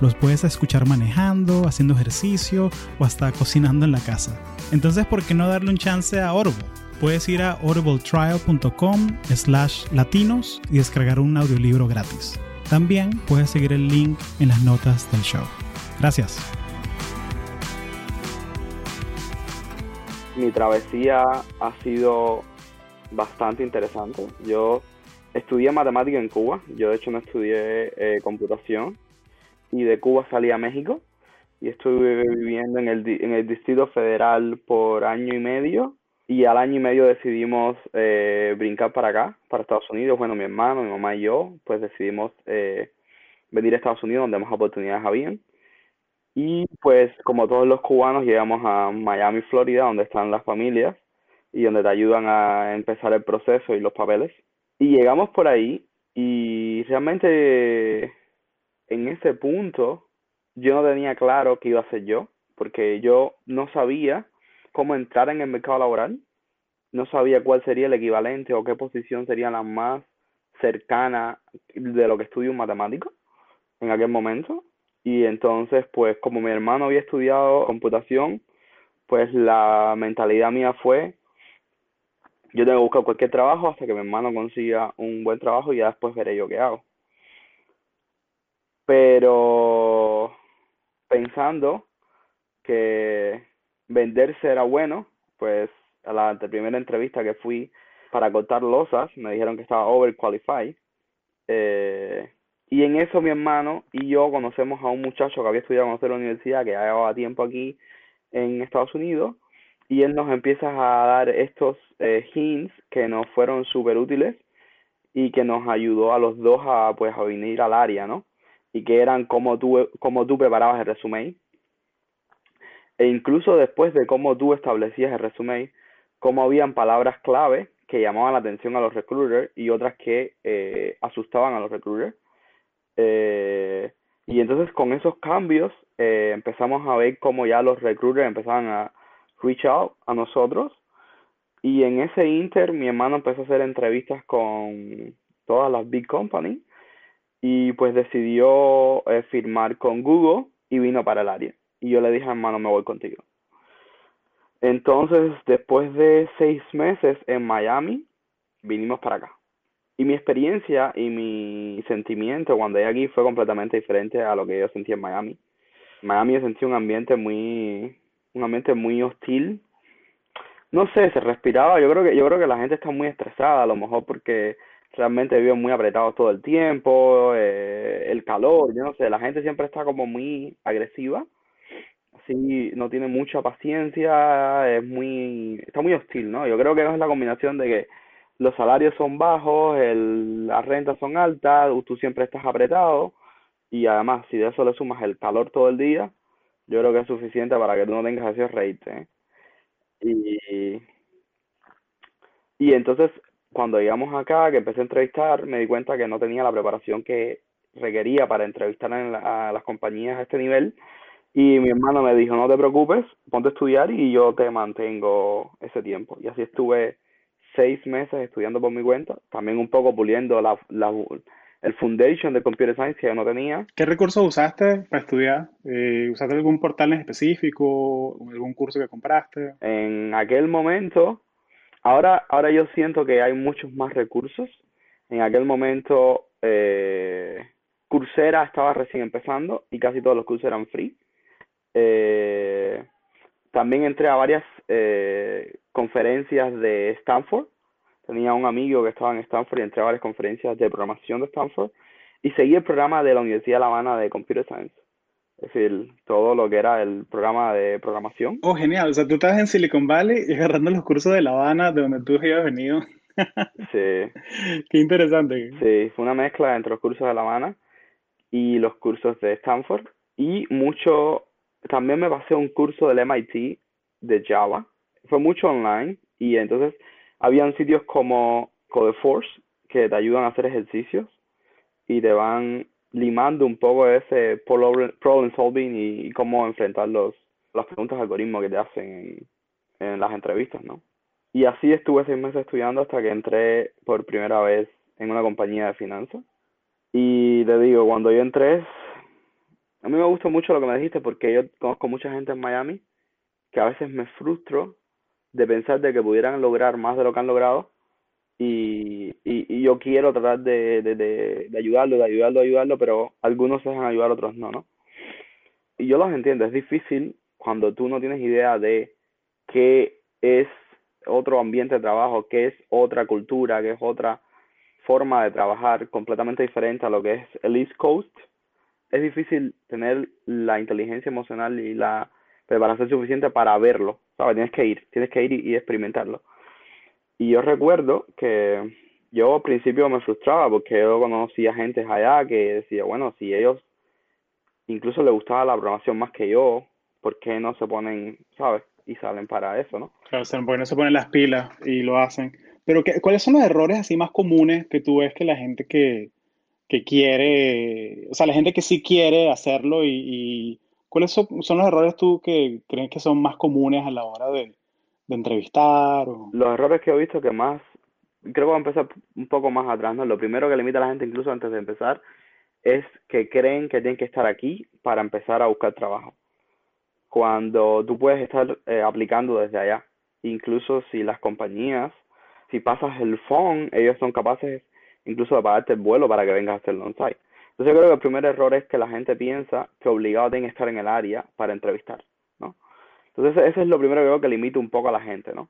Los puedes escuchar manejando, haciendo ejercicio o hasta cocinando en la casa. Entonces, ¿por qué no darle un chance a Audible? Puedes ir a audibletrial.com slash latinos y descargar un audiolibro gratis. También puedes seguir el link en las notas del show. Gracias. Mi travesía ha sido bastante interesante. Yo estudié matemática en Cuba. Yo de hecho no estudié eh, computación. Y de Cuba salí a México. Y estuve viviendo en el, en el Distrito Federal por año y medio. Y al año y medio decidimos eh, brincar para acá, para Estados Unidos. Bueno, mi hermano, mi mamá y yo, pues decidimos eh, venir a Estados Unidos donde más oportunidades habían. Y pues como todos los cubanos llegamos a Miami, Florida, donde están las familias y donde te ayudan a empezar el proceso y los papeles. Y llegamos por ahí y realmente en ese punto yo no tenía claro qué iba a hacer yo, porque yo no sabía cómo entrar en el mercado laboral, no sabía cuál sería el equivalente o qué posición sería la más cercana de lo que estudio un matemático en aquel momento. Y entonces, pues como mi hermano había estudiado computación, pues la mentalidad mía fue, yo tengo que buscar cualquier trabajo hasta que mi hermano consiga un buen trabajo y ya después veré yo qué hago. Pero pensando que venderse era bueno, pues a la primera entrevista que fui para cortar losas, me dijeron que estaba overqualified. Eh, y en eso mi hermano y yo conocemos a un muchacho que había estudiado en la universidad, que ya llevaba tiempo aquí en Estados Unidos, y él nos empieza a dar estos eh, hints que nos fueron súper útiles y que nos ayudó a los dos a, pues, a venir al área, ¿no? Y que eran como tú, como tú preparabas el resumen, e incluso después de cómo tú establecías el resumen, cómo habían palabras clave que llamaban la atención a los recruiters y otras que eh, asustaban a los recruiters. Eh, y entonces con esos cambios eh, empezamos a ver cómo ya los recruiters empezaban a reach out a nosotros. Y en ese inter mi hermano empezó a hacer entrevistas con todas las big companies y pues decidió firmar con Google y vino para el área. Y yo le dije, hermano, me voy contigo. Entonces, después de seis meses en Miami, vinimos para acá. Y mi experiencia y mi sentimiento cuando llegué aquí fue completamente diferente a lo que yo sentí en Miami. Miami yo sentí un ambiente muy, un ambiente muy hostil. No sé, se respiraba. Yo creo que, yo creo que la gente está muy estresada, a lo mejor porque realmente viven muy apretados todo el tiempo, eh, el calor, yo no sé, la gente siempre está como muy agresiva sí no tiene mucha paciencia, es muy, está muy hostil, ¿no? Yo creo que es la combinación de que los salarios son bajos, el, las rentas son altas, tú siempre estás apretado y además si de eso le sumas el calor todo el día, yo creo que es suficiente para que tú no tengas ese reírte. ¿eh? Y, y entonces cuando llegamos acá, que empecé a entrevistar, me di cuenta que no tenía la preparación que requería para entrevistar a las compañías a este nivel y mi hermano me dijo, no te preocupes, ponte a estudiar y yo te mantengo ese tiempo. Y así estuve seis meses estudiando por mi cuenta, también un poco puliendo la, la, el foundation de Computer Science que yo no tenía. ¿Qué recursos usaste para estudiar? Eh, ¿Usaste algún portal en específico? ¿Algún curso que compraste? En aquel momento, ahora, ahora yo siento que hay muchos más recursos. En aquel momento, eh, Coursera estaba recién empezando y casi todos los cursos eran free. Eh, también entré a varias eh, conferencias de Stanford. Tenía un amigo que estaba en Stanford y entré a varias conferencias de programación de Stanford. Y seguí el programa de la Universidad de La Habana de Computer Science. Es decir, todo lo que era el programa de programación. Oh, genial. O sea, tú estabas en Silicon Valley y agarrando los cursos de La Habana, de donde tú habías venido. sí. Qué interesante. Sí, fue una mezcla entre los cursos de La Habana y los cursos de Stanford. Y mucho también me pasé un curso del MIT de Java. Fue mucho online y entonces habían sitios como Codeforce que te ayudan a hacer ejercicios y te van limando un poco ese problem solving y, cómo enfrentar los, las preguntas de algoritmo que te hacen en, en las entrevistas, ¿no? Y así estuve seis meses estudiando hasta que entré por primera vez en una compañía de finanzas. Y te digo, cuando yo entré, a mí me gustó mucho lo que me dijiste porque yo conozco mucha gente en Miami que a veces me frustro de pensar de que pudieran lograr más de lo que han logrado y, y, yo quiero tratar de, de, de, ayudarlo, de ayudarlo, de ayudarlo, pero algunos se dejan ayudar, otros no, ¿no? Y yo los entiendo, es difícil cuando tú no tienes idea de qué es otro ambiente de trabajo, qué es otra cultura, qué es otra forma de trabajar completamente diferente a lo que es el East Coast, es difícil tener la inteligencia emocional y la preparación suficiente para verlo, ¿sabes? Tienes que ir, tienes que ir y experimentarlo. Y yo recuerdo que yo al principio me frustraba porque yo conocía gente allá que decía, bueno, si ellos incluso les gustaba la programación más que yo, ¿por qué no se ponen, sabes? Y salen para eso, ¿no? Claro, porque no se ponen las pilas y lo hacen. Pero ¿qué, ¿cuáles son los errores así más comunes que tú ves que la gente que, que quiere, o sea, la gente que sí quiere hacerlo y, y cuáles son, son los errores tú que crees que son más comunes a la hora de, de entrevistar? Los errores que he visto que más, creo que voy a empezar un poco más atrás, ¿no? Lo primero que limita a la gente incluso antes de empezar es que creen que tienen que estar aquí para empezar a buscar trabajo. Cuando tú puedes estar eh, aplicando desde allá. Incluso si las compañías, si pasas el phone, ellos son capaces incluso de pagarte el vuelo para que vengas a hacerlo on-site. Entonces yo creo que el primer error es que la gente piensa que obligado tienen que estar en el área para entrevistar. Entonces, eso es lo primero que veo que limita un poco a la gente, ¿no?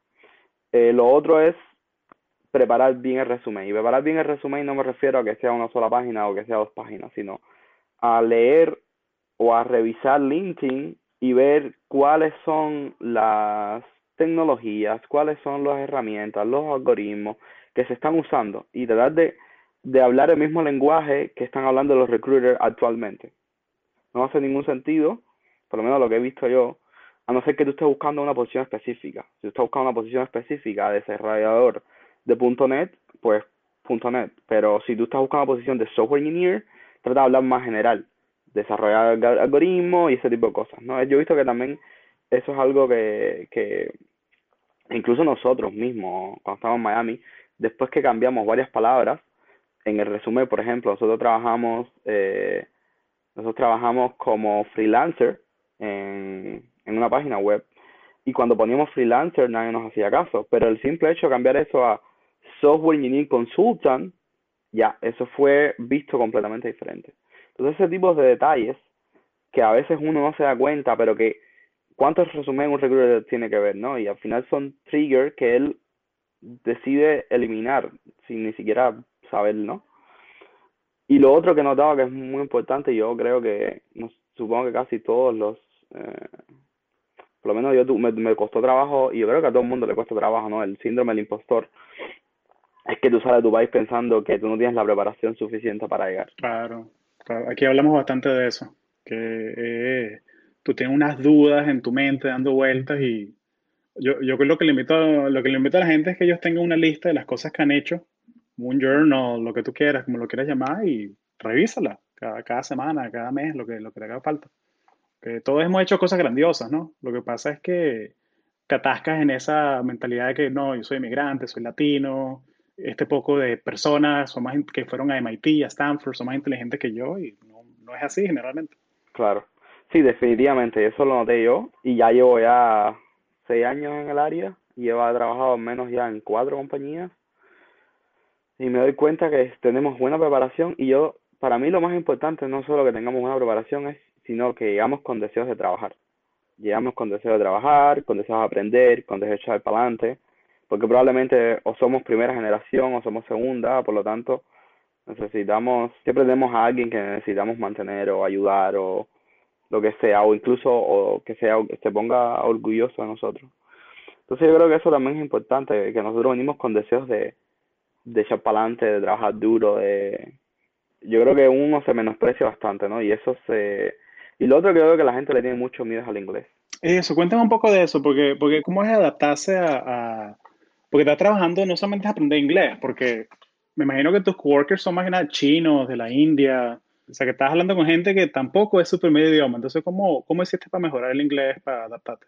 Eh, lo otro es preparar bien el resumen. Y preparar bien el resumen no me refiero a que sea una sola página o que sea dos páginas, sino a leer o a revisar LinkedIn y ver cuáles son las tecnologías, cuáles son las herramientas, los algoritmos que se están usando y tratar de, de hablar el mismo lenguaje que están hablando los recruiters actualmente. No hace ningún sentido, por lo menos lo que he visto yo, a no ser que tú estés buscando una posición específica. Si tú estás buscando una posición específica de desarrollador de .NET, pues .NET. Pero si tú estás buscando una posición de software engineer, trata de hablar más general. Desarrollar algoritmos y ese tipo de cosas, ¿no? Yo he visto que también eso es algo que, que incluso nosotros mismos, cuando estábamos en Miami, después que cambiamos varias palabras, en el resumen, por ejemplo, nosotros trabajamos, eh, nosotros trabajamos como freelancer en, en una página web. Y cuando poníamos freelancer nadie nos hacía caso. Pero el simple hecho de cambiar eso a software engineering consultant, ya, eso fue visto completamente diferente. Entonces ese tipo de detalles que a veces uno no se da cuenta, pero que cuántos resumen un recruiter tiene que ver, ¿no? Y al final son triggers que él decide eliminar sin ni siquiera saber, ¿no? Y lo otro que notaba que es muy importante, yo creo que supongo que casi todos los eh, por lo menos yo me, me costó trabajo, y yo creo que a todo el mundo le cuesta trabajo, ¿no? El síndrome del impostor es que tú sales de tu país pensando que tú no tienes la preparación suficiente para llegar. Claro, claro. aquí hablamos bastante de eso, que eh, tú tienes unas dudas en tu mente dando vueltas y yo, yo lo que lo que le invito a la gente es que ellos tengan una lista de las cosas que han hecho, un journal, lo que tú quieras, como lo quieras llamar, y revísala cada, cada semana, cada mes, lo que, lo que te haga falta todos hemos hecho cosas grandiosas, ¿no? Lo que pasa es que te atascas en esa mentalidad de que no, yo soy inmigrante, soy latino, este poco de personas son más que fueron a MIT, a Stanford, son más inteligentes que yo y no, no es así generalmente. Claro, sí, definitivamente, eso lo noté yo y ya llevo ya seis años en el área y llevo trabajado al menos ya en cuatro compañías y me doy cuenta que tenemos buena preparación y yo, para mí lo más importante no solo que tengamos buena preparación es sino que llegamos con deseos de trabajar. Llegamos con deseos de trabajar, con deseos de aprender, con deseos de echar para adelante, porque probablemente o somos primera generación o somos segunda, por lo tanto necesitamos, siempre tenemos a alguien que necesitamos mantener o ayudar o lo que sea, o incluso o que sea se ponga orgulloso de nosotros. Entonces yo creo que eso también es importante, que nosotros venimos con deseos de, de echar para adelante, de trabajar duro, de yo creo que uno se menosprecia bastante, ¿no? Y eso se Y lo otro que veo que la gente le tiene mucho miedo al inglés. Eso, cuéntame un poco de eso, porque, porque cómo es adaptarse a, a- Porque estás trabajando no solamente es aprender inglés, porque me imagino que tus coworkers son más que nada chinos, de la India, o sea, que estás hablando con gente que tampoco es su primer idioma, entonces, ¿cómo, cómo hiciste para mejorar el inglés, para adaptarte?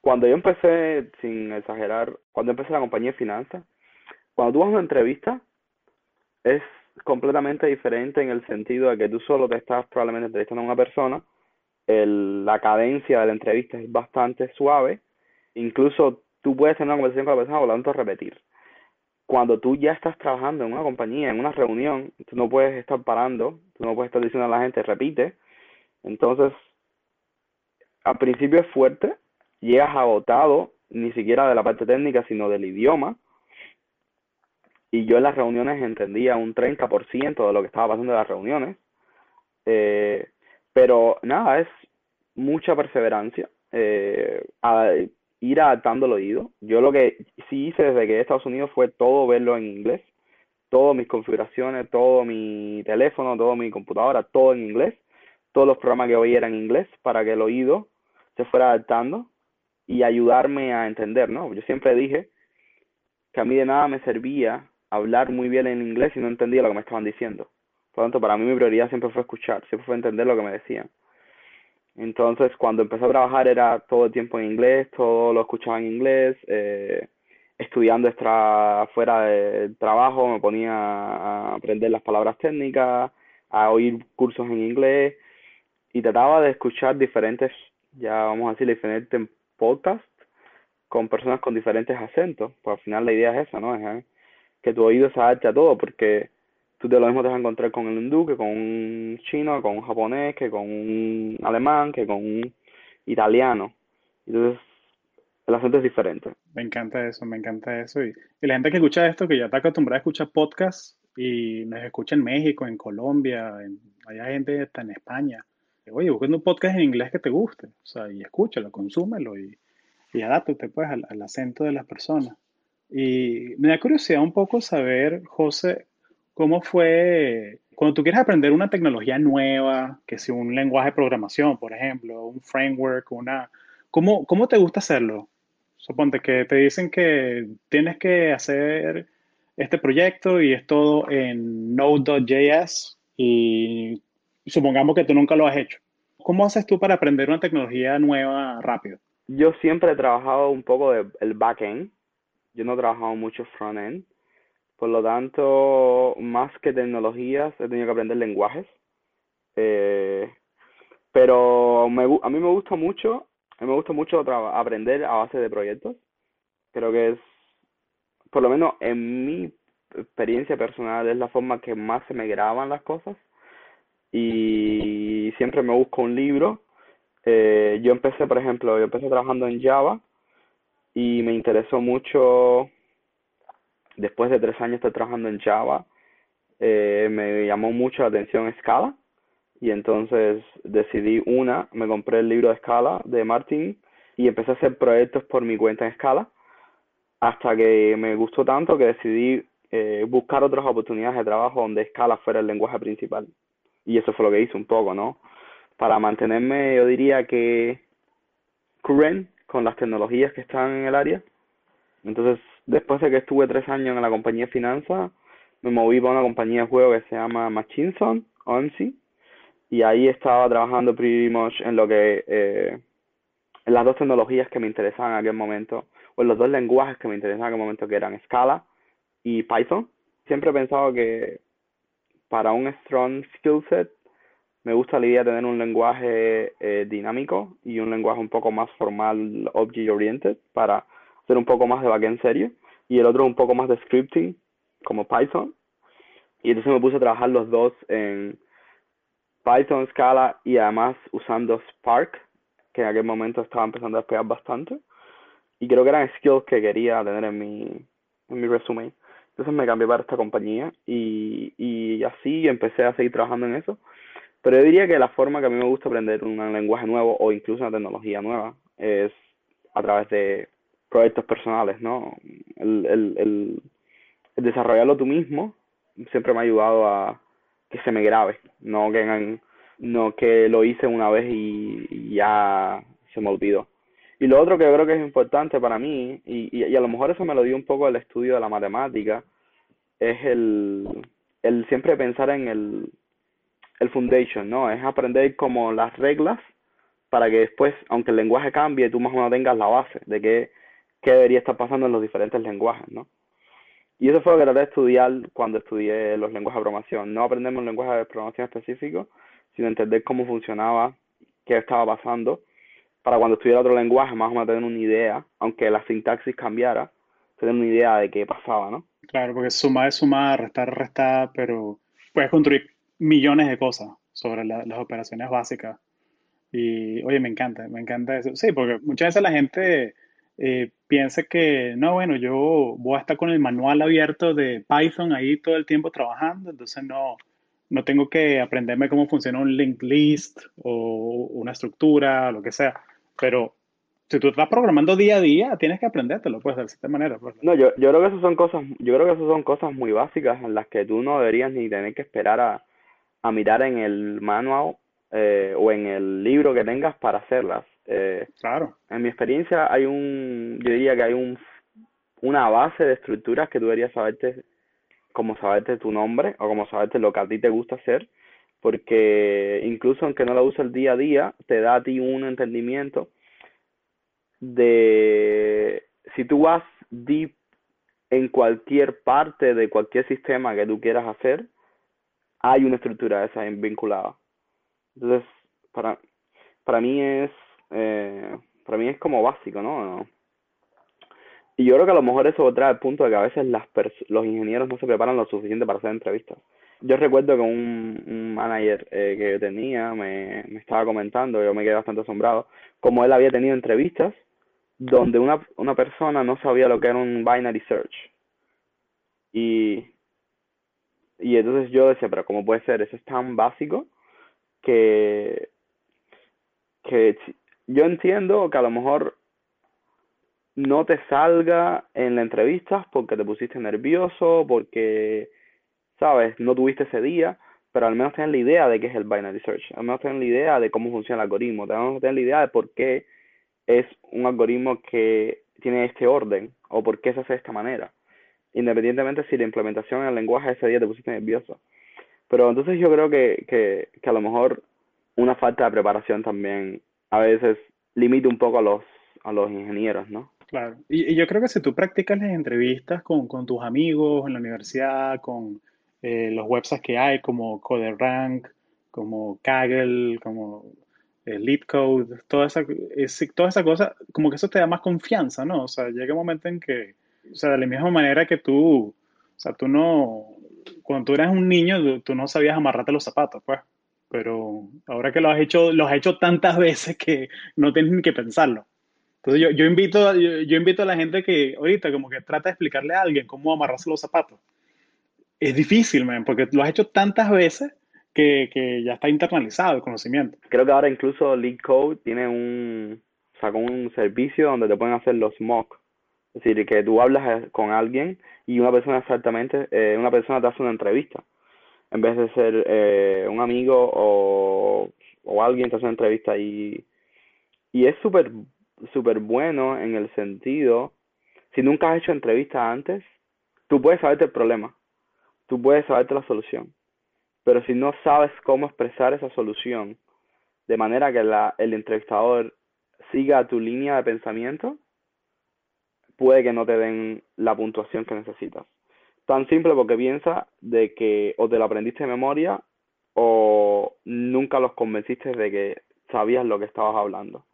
Cuando yo empecé, sin exagerar, cuando empecé la compañía de finanzas, cuando tú vas a una entrevista, es completamente diferente en el sentido de que tú solo te estás probablemente entrevistando a una persona, el- la cadencia de la entrevista es bastante suave, incluso tú puedes tener una conversación con la persona por lo tanto repetir. Cuando tú ya estás trabajando en una compañía, en una reunión, tú no puedes estar parando, tú no puedes estar diciendo a la gente repite, entonces al principio es fuerte, llegas agotado, ni siquiera de la parte técnica, sino del idioma, y yo en las reuniones entendía un 30% de lo que estaba pasando en las reuniones, eh, pero nada, es mucha perseverancia, eh, a- ir adaptando el oído. Yo lo que sí hice desde que Estados Unidos fue todo verlo en inglés, todas mis configuraciones, todo mi teléfono, toda mi computadora, todo en inglés, todos los programas que oía eran en inglés para que el oído se fuera adaptando y ayudarme a entender, ¿no? Yo siempre dije que a mí de nada me servía hablar muy bien en inglés si no entendía lo que me estaban diciendo. Por lo tanto, para mí mi prioridad siempre fue escuchar, siempre fue entender lo que me decían. Entonces, cuando empecé a trabajar era todo el tiempo en inglés, todo lo escuchaba en inglés, eh, estudiando extra fuera del trabajo, me ponía a aprender las palabras técnicas, a oír cursos en inglés y trataba de escuchar diferentes, ya vamos a decir, diferentes podcasts con personas con diferentes acentos. Pues al final la idea es esa, ¿no? Es eh, que tu oído se adapte a todo, porque tú de lo mismo te vas a encontrar con el hindú, que con un chino, con un japonés, que con un alemán, que con un italiano. Entonces, el acento es diferente. Me encanta eso, me encanta eso. Y, la gente que escucha esto, que ya está acostumbrada a escuchar podcasts y nos escucha en México, en Colombia, hay gente hasta en España. Oye, buscando un podcast en inglés que te guste, o sea, y escúchalo, consúmelo y, y adáptate pues al, al acento de las personas. Y me da curiosidad un poco saber, José, cómo fue cuando tú quieres aprender una tecnología nueva, que si un lenguaje de programación, por ejemplo, un framework, una, ¿cómo, cómo te gusta hacerlo? Suponte que te dicen que tienes que hacer este proyecto y es todo en Node.js y supongamos que tú nunca lo has hecho. ¿Cómo haces tú para aprender una tecnología nueva rápido? Yo siempre he trabajado un poco de el backend, yo no he trabajado mucho frontend, por lo tanto, más que tecnologías, he tenido que aprender lenguajes. Eh, pero me, a mí me gusta mucho, a mí me gusta mucho aprender a base de proyectos. Creo que es, por lo menos en mi experiencia personal, es la forma que más se me graban las cosas. Y siempre me busco un libro. Eh, yo empecé, por ejemplo, yo empecé trabajando en Java y me interesó mucho, después de tres años de trabajando en Java, eh, me llamó mucho la atención Scala y entonces decidí una, me compré el libro de Scala de Martin y empecé a hacer proyectos por mi cuenta en Scala hasta que me gustó tanto que decidí eh, buscar otras oportunidades de trabajo donde Scala fuera el lenguaje principal. Y eso fue lo que hice un poco, ¿no? Para mantenerme, yo diría que current con las tecnologías que están en el área. Entonces, después de que estuve tres años en la compañía de finanzas, me moví para una compañía de juego que se llama Machinson, OMSI, y ahí estaba trabajando pretty en lo que, eh, en las dos tecnologías que me interesaban en aquel momento, o en los dos lenguajes que me interesaban en aquel momento, que eran Scala y Python. Siempre he pensado que para un strong skill set me gusta la idea de tener un lenguaje eh, dinámico y un lenguaje un poco más formal, object oriented, para hacer un poco más de backend serio, y el otro un poco más de scripting, como Python. Y entonces me puse a trabajar los dos en Python, Scala y además usando Spark, que en aquel momento estaba empezando a despegar bastante. Y creo que eran skills que quería tener en mi, en mi resumen. Entonces me cambié para esta compañía y, y así empecé a seguir trabajando en eso. Pero yo diría que la forma que a mí me gusta aprender un lenguaje nuevo o incluso una tecnología nueva es a través de proyectos personales, ¿no? El, el, el, desarrollarlo tú mismo siempre me ha ayudado a que se me grabe, no que no que lo hice una vez y, ya se me olvidó. Y lo otro que yo creo que es importante para mí, y, y, a lo mejor eso me lo dio un poco el estudio de la matemática, es el, el siempre pensar en el, el foundation, ¿no? Es aprender como las reglas para que después, aunque el lenguaje cambie, tú más o menos tengas la base de qué, qué debería estar pasando en los diferentes lenguajes, ¿no? Y eso fue lo que traté de estudiar cuando estudié los lenguajes de programación. No aprendemos un lenguaje de programación específico, sino entender cómo funcionaba, qué estaba pasando, para cuando estudiara otro lenguaje más o menos tener una idea, aunque la sintaxis cambiara, tener una idea de qué pasaba, ¿no? Claro, porque sumar es sumar, restar es restar, pero puedes construir millones de cosas sobre las operaciones básicas. Y oye, me encanta, me encanta eso. Sí, porque muchas veces la gente eh, piensa que, no, bueno, yo voy a estar con el manual abierto de Python ahí todo el tiempo trabajando, entonces no, no tengo que aprenderme cómo funciona un linked list o una estructura, lo que sea. Pero si tú estás programando día a día, tienes que aprendértelo, pues, de cierta manera. Pues. No, yo, yo creo que eso son cosas, yo creo que eso son cosas muy básicas en las que tú no deberías ni tener que esperar a, a mirar en el manual eh, o en el libro que tengas para hacerlas. Eh, claro. En mi experiencia hay un, yo diría que hay un, una base de estructuras que tú deberías saberte, como saberte tu nombre o como saberte lo que a ti te gusta hacer, porque incluso aunque no lo uses el día a día, te da a ti un entendimiento de si tú vas deep en cualquier parte de cualquier sistema que tú quieras hacer, hay una estructura esa vinculada. Entonces, para, para mí es eh, para mí es como básico, ¿no? Y yo creo que a lo mejor eso trae el punto de que a veces las los ingenieros no se preparan lo suficiente para hacer entrevistas. Yo recuerdo que un, un manager eh, que yo tenía me, me estaba comentando, yo me quedé bastante asombrado, como él había tenido entrevistas donde una, una persona no sabía lo que era un binary search. Y, y entonces yo decía, pero ¿cómo puede ser? Eso es tan básico que, que yo entiendo que a lo mejor no te salga en la entrevista porque te pusiste nervioso, porque, sabes, no tuviste ese día, pero al menos tener la idea de qué es el binary search, al menos tener la idea de cómo funciona el algoritmo, tenemos que tener la idea de por qué es un algoritmo que tiene este orden o por qué se hace de esta manera, independientemente si la implementación en el lenguaje ese día te pusiste nervioso. Pero entonces yo creo que, que, que a lo mejor una falta de preparación también a veces limita un poco a los, a los ingenieros, ¿no? Claro, y, yo creo que si tú practicas las entrevistas con, con tus amigos en la universidad, con eh, los websites que hay como CoderRank, como Kaggle, como eh, LeetCode, toda esa, toda esa cosa, como que eso te da más confianza, ¿no? O sea, llega un momento en que, o sea, de la misma manera que tú, o sea, tú no, cuando tú eras un niño, tú no sabías amarrarte los zapatos, pues pero ahora que lo has hecho, lo has hecho tantas veces que no tienes ni que pensarlo. Entonces yo, yo invito, yo, invito a la gente que ahorita como que trata de explicarle a alguien cómo amarrarse los zapatos. Es difícil, man, porque lo has hecho tantas veces que, que, ya está internalizado el conocimiento. Creo que ahora incluso LeetCode tiene un, sacó un servicio donde te pueden hacer los mock. Es decir, que tú hablas con alguien y una persona exactamente, eh, una persona te hace una entrevista. En vez de ser eh, un amigo o, o alguien que hace una entrevista. Y, y es súper súper bueno en el sentido, si nunca has hecho entrevista antes, tú puedes saberte el problema, tú puedes saberte la solución, pero si no sabes cómo expresar esa solución de manera que la, el entrevistador siga tu línea de pensamiento, puede que no te den la puntuación que necesitas. Tan simple porque piensa de que o te lo aprendiste de memoria o nunca los convenciste de que sabías lo que estabas hablando.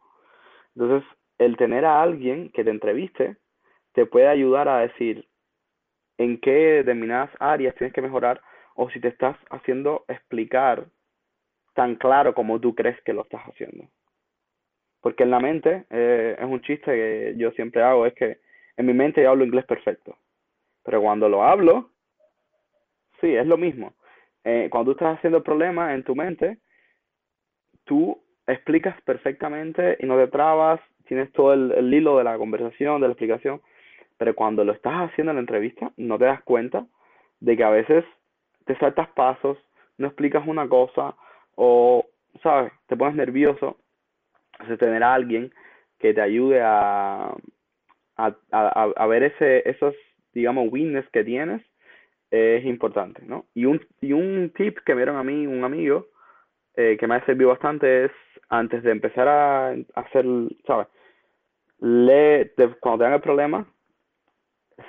Entonces, el tener a alguien que te entreviste te puede ayudar a decir en qué determinadas áreas tienes que mejorar o si te estás haciendo explicar tan claro como tú crees que lo estás haciendo. Porque en la mente, eh, es un chiste que yo siempre hago, es que en mi mente yo hablo inglés perfecto. Pero cuando lo hablo, sí, es lo mismo. Eh, cuando tú estás haciendo el problema en tu mente, tú explicas perfectamente y no te trabas, tienes todo el, hilo de la conversación, de la explicación, pero cuando lo estás haciendo en la entrevista, no te das cuenta de que a veces te saltas pasos, no explicas una cosa o ¿sabes? Te pones nervioso, entonces tener a alguien que te ayude a, a, ver ese, esos, digamos, weakness que tienes es importante, ¿no? Y un, y un tip que me dieron a mí un amigo eh, que me ha servido bastante es antes de empezar a, hacer, ¿sabes? Lee, cuando tengan el problema,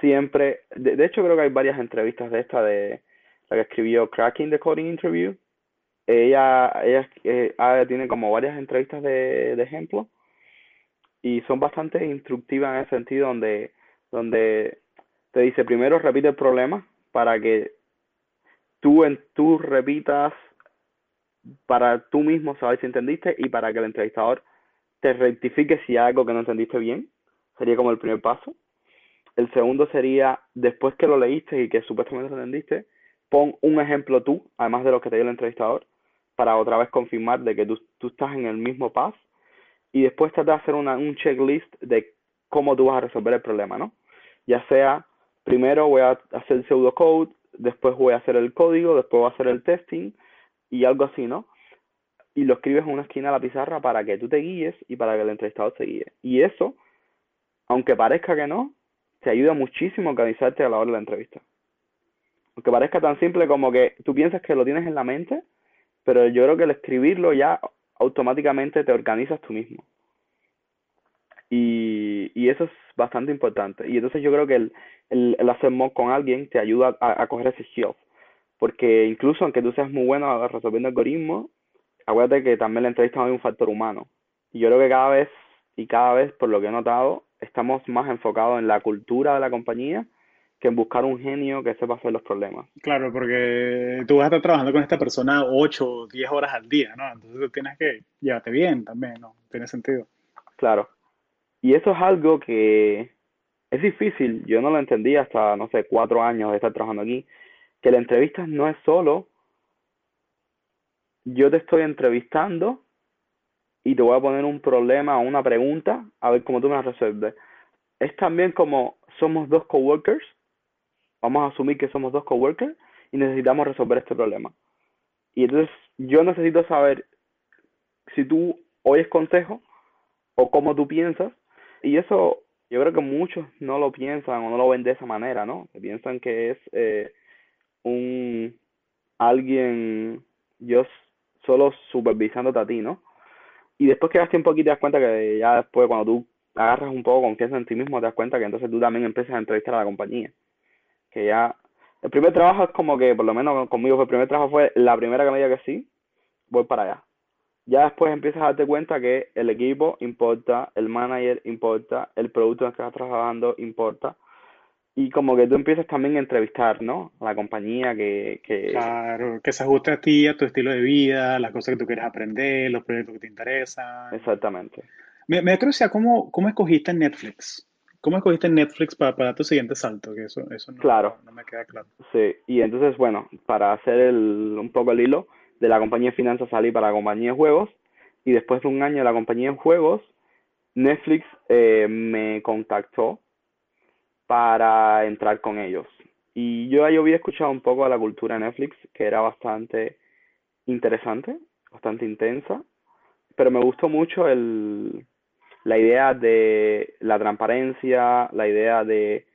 siempre, de, de, hecho creo que hay varias entrevistas de esta de la que escribió Cracking the Coding Interview. Ella, ella eh, tiene como varias entrevistas de, de ejemplo y son bastante instructivas en ese sentido donde, donde te dice primero repite el problema para que tú, en, tú repitas para tú mismo saber si entendiste y para que el entrevistador te rectifique si hay algo que no entendiste bien. Sería como el primer paso. El segundo sería, después que lo leíste y que supuestamente lo entendiste, pon un ejemplo tú, además de lo que te dio el entrevistador, para otra vez confirmar de que tú, tú estás en el mismo path. Y después trata de hacer una, un checklist de cómo tú vas a resolver el problema, ¿no? Ya sea, primero voy a hacer el pseudocode, después voy a hacer el código, después voy a hacer el testing, y algo así, ¿no? Y lo escribes en una esquina de la pizarra para que tú te guíes y para que el entrevistado se guíe. Y eso, aunque parezca que no, te ayuda muchísimo a organizarte a la hora de la entrevista. Aunque parezca tan simple como que tú piensas que lo tienes en la mente, pero yo creo que el escribirlo ya automáticamente te organizas tú mismo. Y, y eso es bastante importante. Y entonces yo creo que el, el, hacer mock con alguien te ayuda a, coger ese shield porque incluso aunque tú seas muy bueno resolviendo algoritmos, acuérdate que también la entrevista hay un factor humano. Y yo creo que cada vez, y cada vez, por lo que he notado, estamos más enfocados en la cultura de la compañía que en buscar un genio que sepa hacer los problemas. Claro, porque tú vas a estar trabajando con esta persona 8 o 10 horas al día, ¿no? Entonces tú tienes que llevarte bien también, ¿no? Tiene sentido. Claro. Y eso es algo que es difícil. Yo no lo entendí hasta, no sé, cuatro años de estar trabajando aquí que la entrevista no es solo yo te estoy entrevistando y te voy a poner un problema o una pregunta a ver cómo tú me la resuelves. Es también como somos dos coworkers, vamos a asumir que somos dos coworkers y necesitamos resolver este problema. Y entonces yo necesito saber si tú oyes consejo o cómo tú piensas y eso yo creo que muchos no lo piensan o no lo ven de esa manera, ¿no? piensan que es eh, un alguien, yo solo supervisándote a ti, ¿no? Y después que das tiempo aquí te das cuenta que ya después cuando tú agarras un poco confianza en ti mismo te das cuenta que entonces tú también empiezas a entrevistar a la compañía. Que ya, el primer trabajo es como que, por lo menos conmigo el primer trabajo fue la primera que me diga que sí, voy para allá. Ya después empiezas a darte cuenta que el equipo importa, el manager importa, el producto en el que estás trabajando importa, y como que tú empiezas también a entrevistar, ¿no? A la compañía que, que... Claro, que se ajuste a ti, a tu estilo de vida, las cosas que tú quieres aprender, los proyectos que te interesan. Exactamente. Me, me da curiosidad, ¿cómo, ¿cómo escogiste Netflix? ¿Cómo escogiste Netflix para, para tu siguiente salto? Que eso, eso no, claro. no, me queda claro. Sí, y entonces, bueno, para hacer el, un poco el hilo, de la compañía de finanzas salí para la compañía de juegos, y después de un año de la compañía de juegos, Netflix eh, me contactó para entrar con ellos. Y yo, yo había escuchado un poco de la cultura de Netflix, que era bastante interesante, bastante intensa, pero me gustó mucho el, la idea de la transparencia, la idea de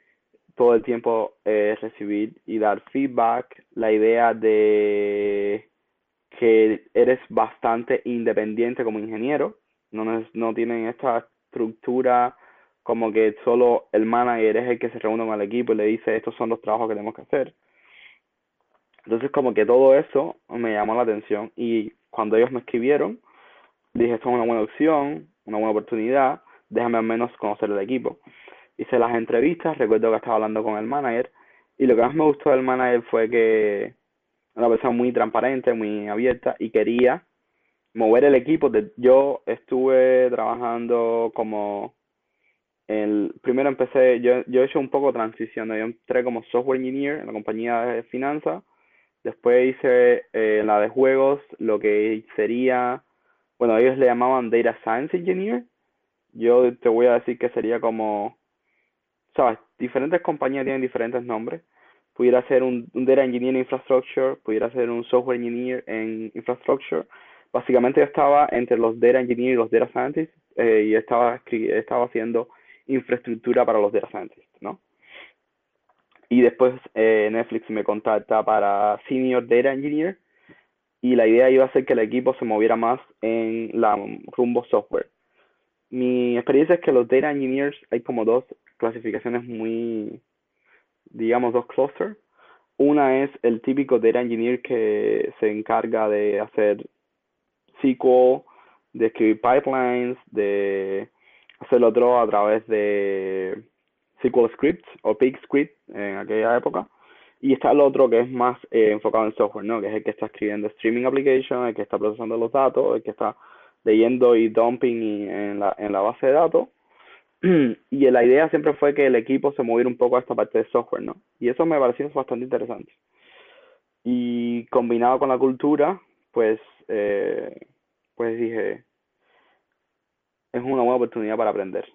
todo el tiempo eh, recibir y dar feedback, la idea de que eres bastante independiente como ingeniero, no, no tienen esta estructura como que solo el manager es el que se reúne con el equipo y le dice estos son los trabajos que tenemos que hacer. Entonces como que todo eso me llamó la atención y cuando ellos me escribieron, dije esto es una buena opción, una buena oportunidad, déjame al menos conocer el equipo. Hice las entrevistas, recuerdo que estaba hablando con el manager y lo que más me gustó del manager fue que era una persona muy transparente, muy abierta y quería mover el equipo. Yo estuve trabajando como el, primero empecé, yo, yo he hecho un poco de transición, yo entré como software engineer en la compañía de finanzas, después hice eh, la de juegos, lo que sería, bueno, ellos le llamaban Data Science Engineer, yo te voy a decir que sería como, sabes, diferentes compañías tienen diferentes nombres, pudiera ser un, un Data Engineer en Infrastructure, pudiera ser un Software Engineer en Infrastructure, básicamente yo estaba entre los data engineers y los data scientists eh, y estaba, estaba haciendo infraestructura para los data scientists, ¿no? Y después eh, Netflix me contacta para Senior Data Engineer y la idea iba a ser que el equipo se moviera más en la rumbo software. Mi experiencia es que los Data Engineers hay como dos clasificaciones muy, digamos, dos clusters. Una es el típico Data Engineer que se encarga de hacer SQL, de escribir pipelines, de hacer otro a través de SQL Script o Pig Script en aquella época. Y está el otro que es más eh, enfocado en software, ¿no? Que es el que está escribiendo streaming application, el que está procesando los datos, el que está leyendo y dumping en, la, en la base de datos. y la idea siempre fue que el equipo se moviera un poco a esta parte de software, ¿no? Y eso me pareció bastante interesante. Y combinado con la cultura, pues, eh, pues dije, es una buena oportunidad para aprender.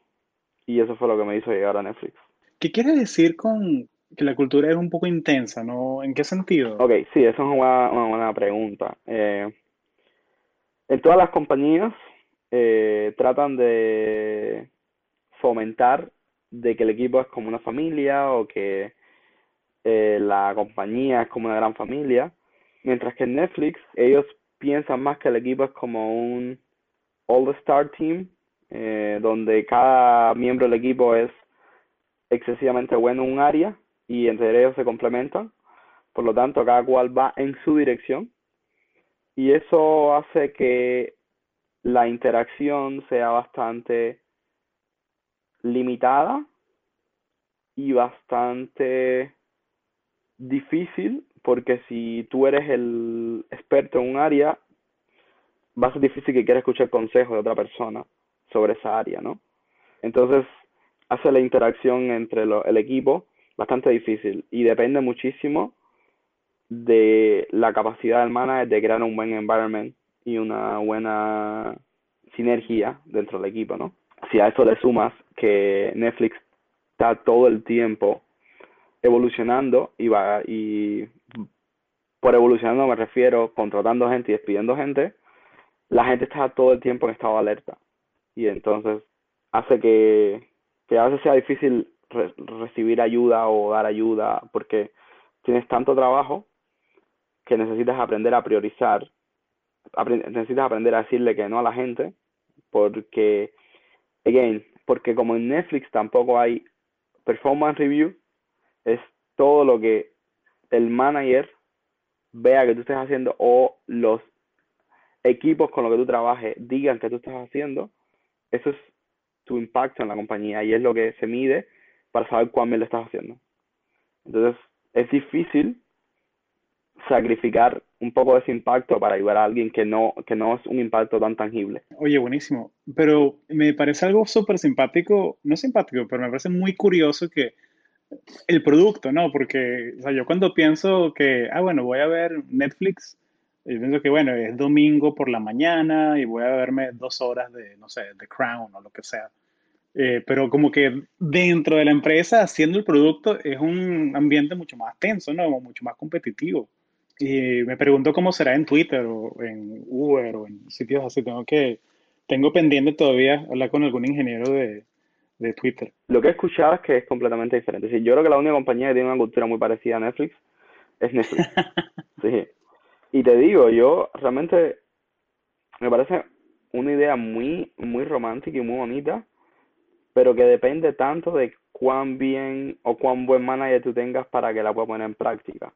Y eso fue lo que me hizo llegar a Netflix. ¿Qué quieres decir con que la cultura es un poco intensa, no? ¿En qué sentido? Ok, sí, eso es una, buena pregunta. Eh, en todas las compañías eh, tratan de fomentar de que el equipo es como una familia o que eh, la compañía es como una gran familia, mientras que en Netflix ellos piensan más que el equipo es como un all-star team eh, donde cada miembro del equipo es excesivamente bueno en un área y entre ellos se complementan. Por lo tanto, cada cual va en su dirección y eso hace que la interacción sea bastante limitada y bastante difícil porque si tú eres el experto en un área, va a ser difícil que quieras escuchar consejos de otra persona sobre esa área, ¿no? Entonces, hace la interacción entre el equipo bastante difícil y depende muchísimo de la capacidad del manager de crear un buen environment y una buena sinergia dentro del equipo, ¿no? Si a eso le sumas que Netflix está todo el tiempo evolucionando y va y por evolucionando me refiero contratando gente y despidiendo gente, la gente está todo el tiempo en estado de alerta y entonces hace que, que a veces sea difícil recibir ayuda o dar ayuda porque tienes tanto trabajo que necesitas aprender a priorizar, necesitas aprender a decirle que no a la gente porque, again, porque como en Netflix tampoco hay performance review, es todo lo que el manager vea que tú estés haciendo o los equipos con los que tú trabajes digan que tú estás haciendo, eso es tu impacto en la compañía y es lo que se mide para saber cuán bien lo estás haciendo. Entonces, es difícil sacrificar un poco de ese impacto para ayudar a alguien que no, que no es un impacto tan tangible. Oye, buenísimo. Pero me parece algo súper simpático, no simpático, pero me parece muy curioso que el producto, ¿no? Porque o yo cuando pienso que, ah, bueno, voy a ver Netflix, yo pienso que, bueno, es domingo por la mañana y voy a verme dos horas de, no sé, The Crown o lo que sea. Eh, pero como que dentro de la empresa, haciendo el producto, es un ambiente mucho más tenso, ¿no? Mucho más competitivo. Y me pregunto cómo será en Twitter o en Uber o en sitios así. Tengo que, tengo pendiente todavía hablar con algún ingeniero de, de Twitter. Lo que he escuchado es que es completamente diferente. Sí, yo creo que la única compañía que tiene una cultura muy parecida a Netflix es Netflix. sí. Y te digo, yo realmente me parece una idea muy, muy romántica y muy bonita, pero que depende tanto de cuán bien o cuán buen manager tú tengas para que la puedas poner en práctica.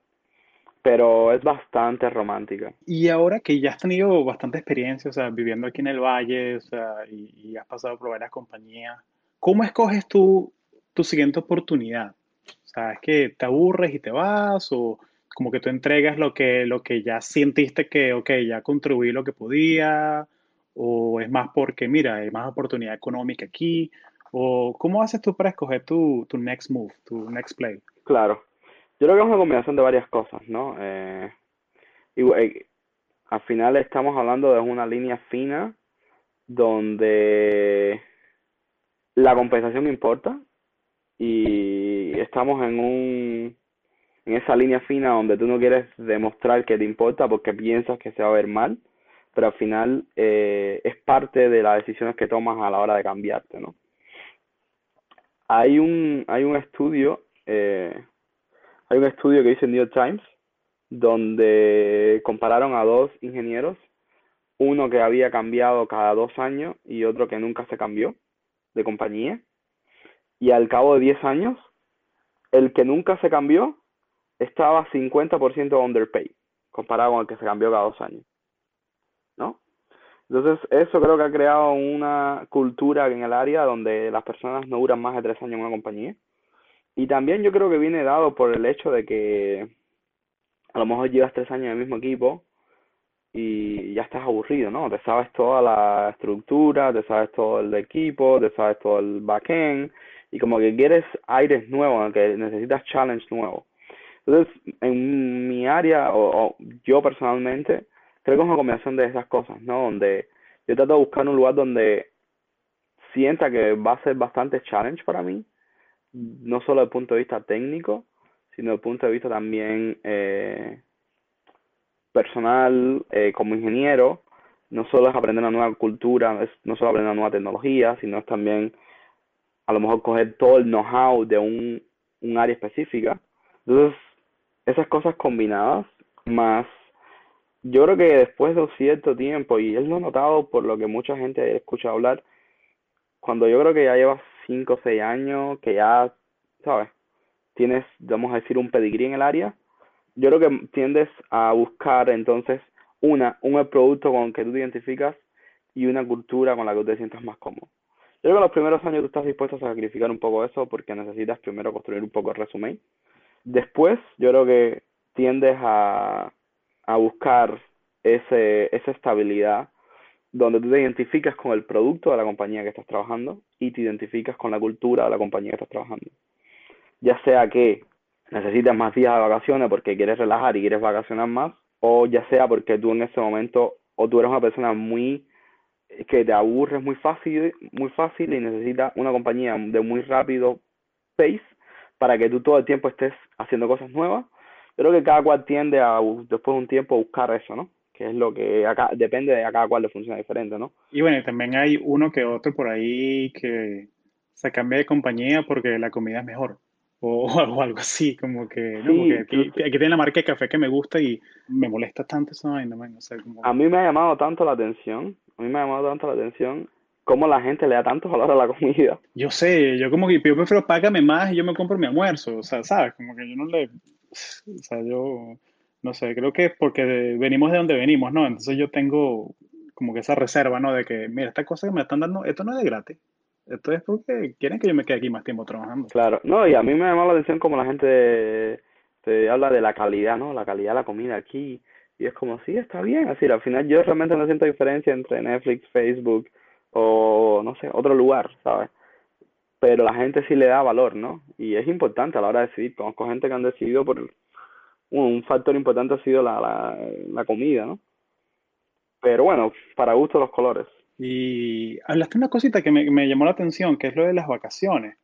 Pero es bastante romántica. Y ahora que ya has tenido bastante experiencia, o sea, viviendo aquí en el Valle, o sea, y, has pasado por varias compañías, ¿cómo escoges tú tu siguiente oportunidad? O sea, ¿es que te aburres y te vas o como que tú entregas lo que, lo que ya sentiste que, ok, ya contribuí lo que podía, o es más porque, mira, hay más oportunidad económica aquí, o cómo haces tú para escoger tu, tu next move, tu next play? Claro, yo creo que es una combinación de varias cosas, ¿no? Eh, y, eh, al final estamos hablando de una línea fina donde la compensación importa y estamos en un en esa línea fina donde tú no quieres demostrar que te importa porque piensas que se va a ver mal, pero al final eh, es parte de las decisiones que tomas a la hora de cambiarte, ¿no? Hay un, hay un estudio, eh, hay un estudio que dice el New York Times, donde compararon a dos ingenieros, uno que había cambiado cada dos años y otro que nunca se cambió de compañía, y al cabo de 10 años, el que nunca se cambió estaba 50% underpaid, comparado con el que se cambió cada dos años. ¿No? Entonces, eso creo que ha creado una cultura en el área donde las personas no duran más de tres años en una compañía. Y también yo creo que viene dado por el hecho de que a lo mejor llevas tres años en el mismo equipo y ya estás aburrido, ¿no? Te sabes toda la estructura, te sabes todo el equipo, te sabes todo el backend y como que quieres aires nuevos, que necesitas challenge nuevo. Entonces, en mi área, o, yo personalmente, creo que es una combinación de esas cosas, ¿no? Donde yo trato de buscar un lugar donde sienta que va a ser bastante challenge para mí, no solo desde el punto de vista técnico, sino desde el punto de vista también eh, personal, eh, como ingeniero. No solo es aprender una nueva cultura, no solo aprender una nueva tecnología, sino es también a lo mejor coger todo el know-how de un área específica. Entonces, esas cosas combinadas, más yo creo que después de un cierto tiempo, y es lo notado por lo que mucha gente escucha hablar, cuando yo creo que ya llevas 5 o 6 años, que ya, ¿sabes? Tienes, vamos a decir, un pedigrí en el área, yo creo que tiendes a buscar entonces una, un producto con el que tú te identificas y una cultura con la que te sientas más cómodo. Yo creo que los primeros años tú estás dispuesto a sacrificar un poco eso porque necesitas primero construir un poco el resumen. Después, yo creo que tiendes a, a buscar ese, esa estabilidad donde tú te identificas con el producto de la compañía que estás trabajando y te identificas con la cultura de la compañía que estás trabajando. Ya sea que necesitas más días de vacaciones porque quieres relajar y quieres vacacionar más, o ya sea porque tú en ese momento, o tú eres una persona muy que te aburres muy fácil, muy fácil y necesitas una compañía de muy rápido pace para que tú todo el tiempo estés haciendo cosas nuevas creo que cada cual tiende a, después de un tiempo, buscar eso, ¿no? Que es lo que acá, depende de a cada cual le funciona diferente, ¿no? Y bueno, también hay uno que otro por ahí que se cambia de compañía porque la comida es mejor. O, algo así, como que, ¿no? aquí, tiene la marca de café que me gusta y me molesta tanto esa vaina, o sea, como... A mí me ha llamado tanto la atención, a mí me ha llamado tanto la atención cómo la gente le da tanto valor a la comida. Yo sé, yo como que yo prefiero págame más y yo me compro mi almuerzo, o sea, ¿sabes? Como que yo no le, o sea, yo no sé, creo que es porque venimos de donde venimos, ¿no? Entonces yo tengo como que esa reserva, ¿no? De que, mira, esta cosa que me están dando, esto no es de gratis. Esto es porque quieren que yo me quede aquí más tiempo trabajando. Claro, no, y a mí me llama la atención como la gente te habla de la calidad, ¿no? La calidad de la comida aquí. Y es como, sí, está bien. Así, al final yo realmente no siento diferencia entre Netflix, Facebook o, no sé, otro lugar, ¿sabes? Pero la gente sí le da valor, ¿no? Y es importante a la hora de decidir. Conozco gente que han decidido por un factor importante ha sido la, la, la comida, ¿no? Pero bueno, para gusto los colores. Y hablaste una cosita que me, me, llamó la atención, que es lo de las vacaciones.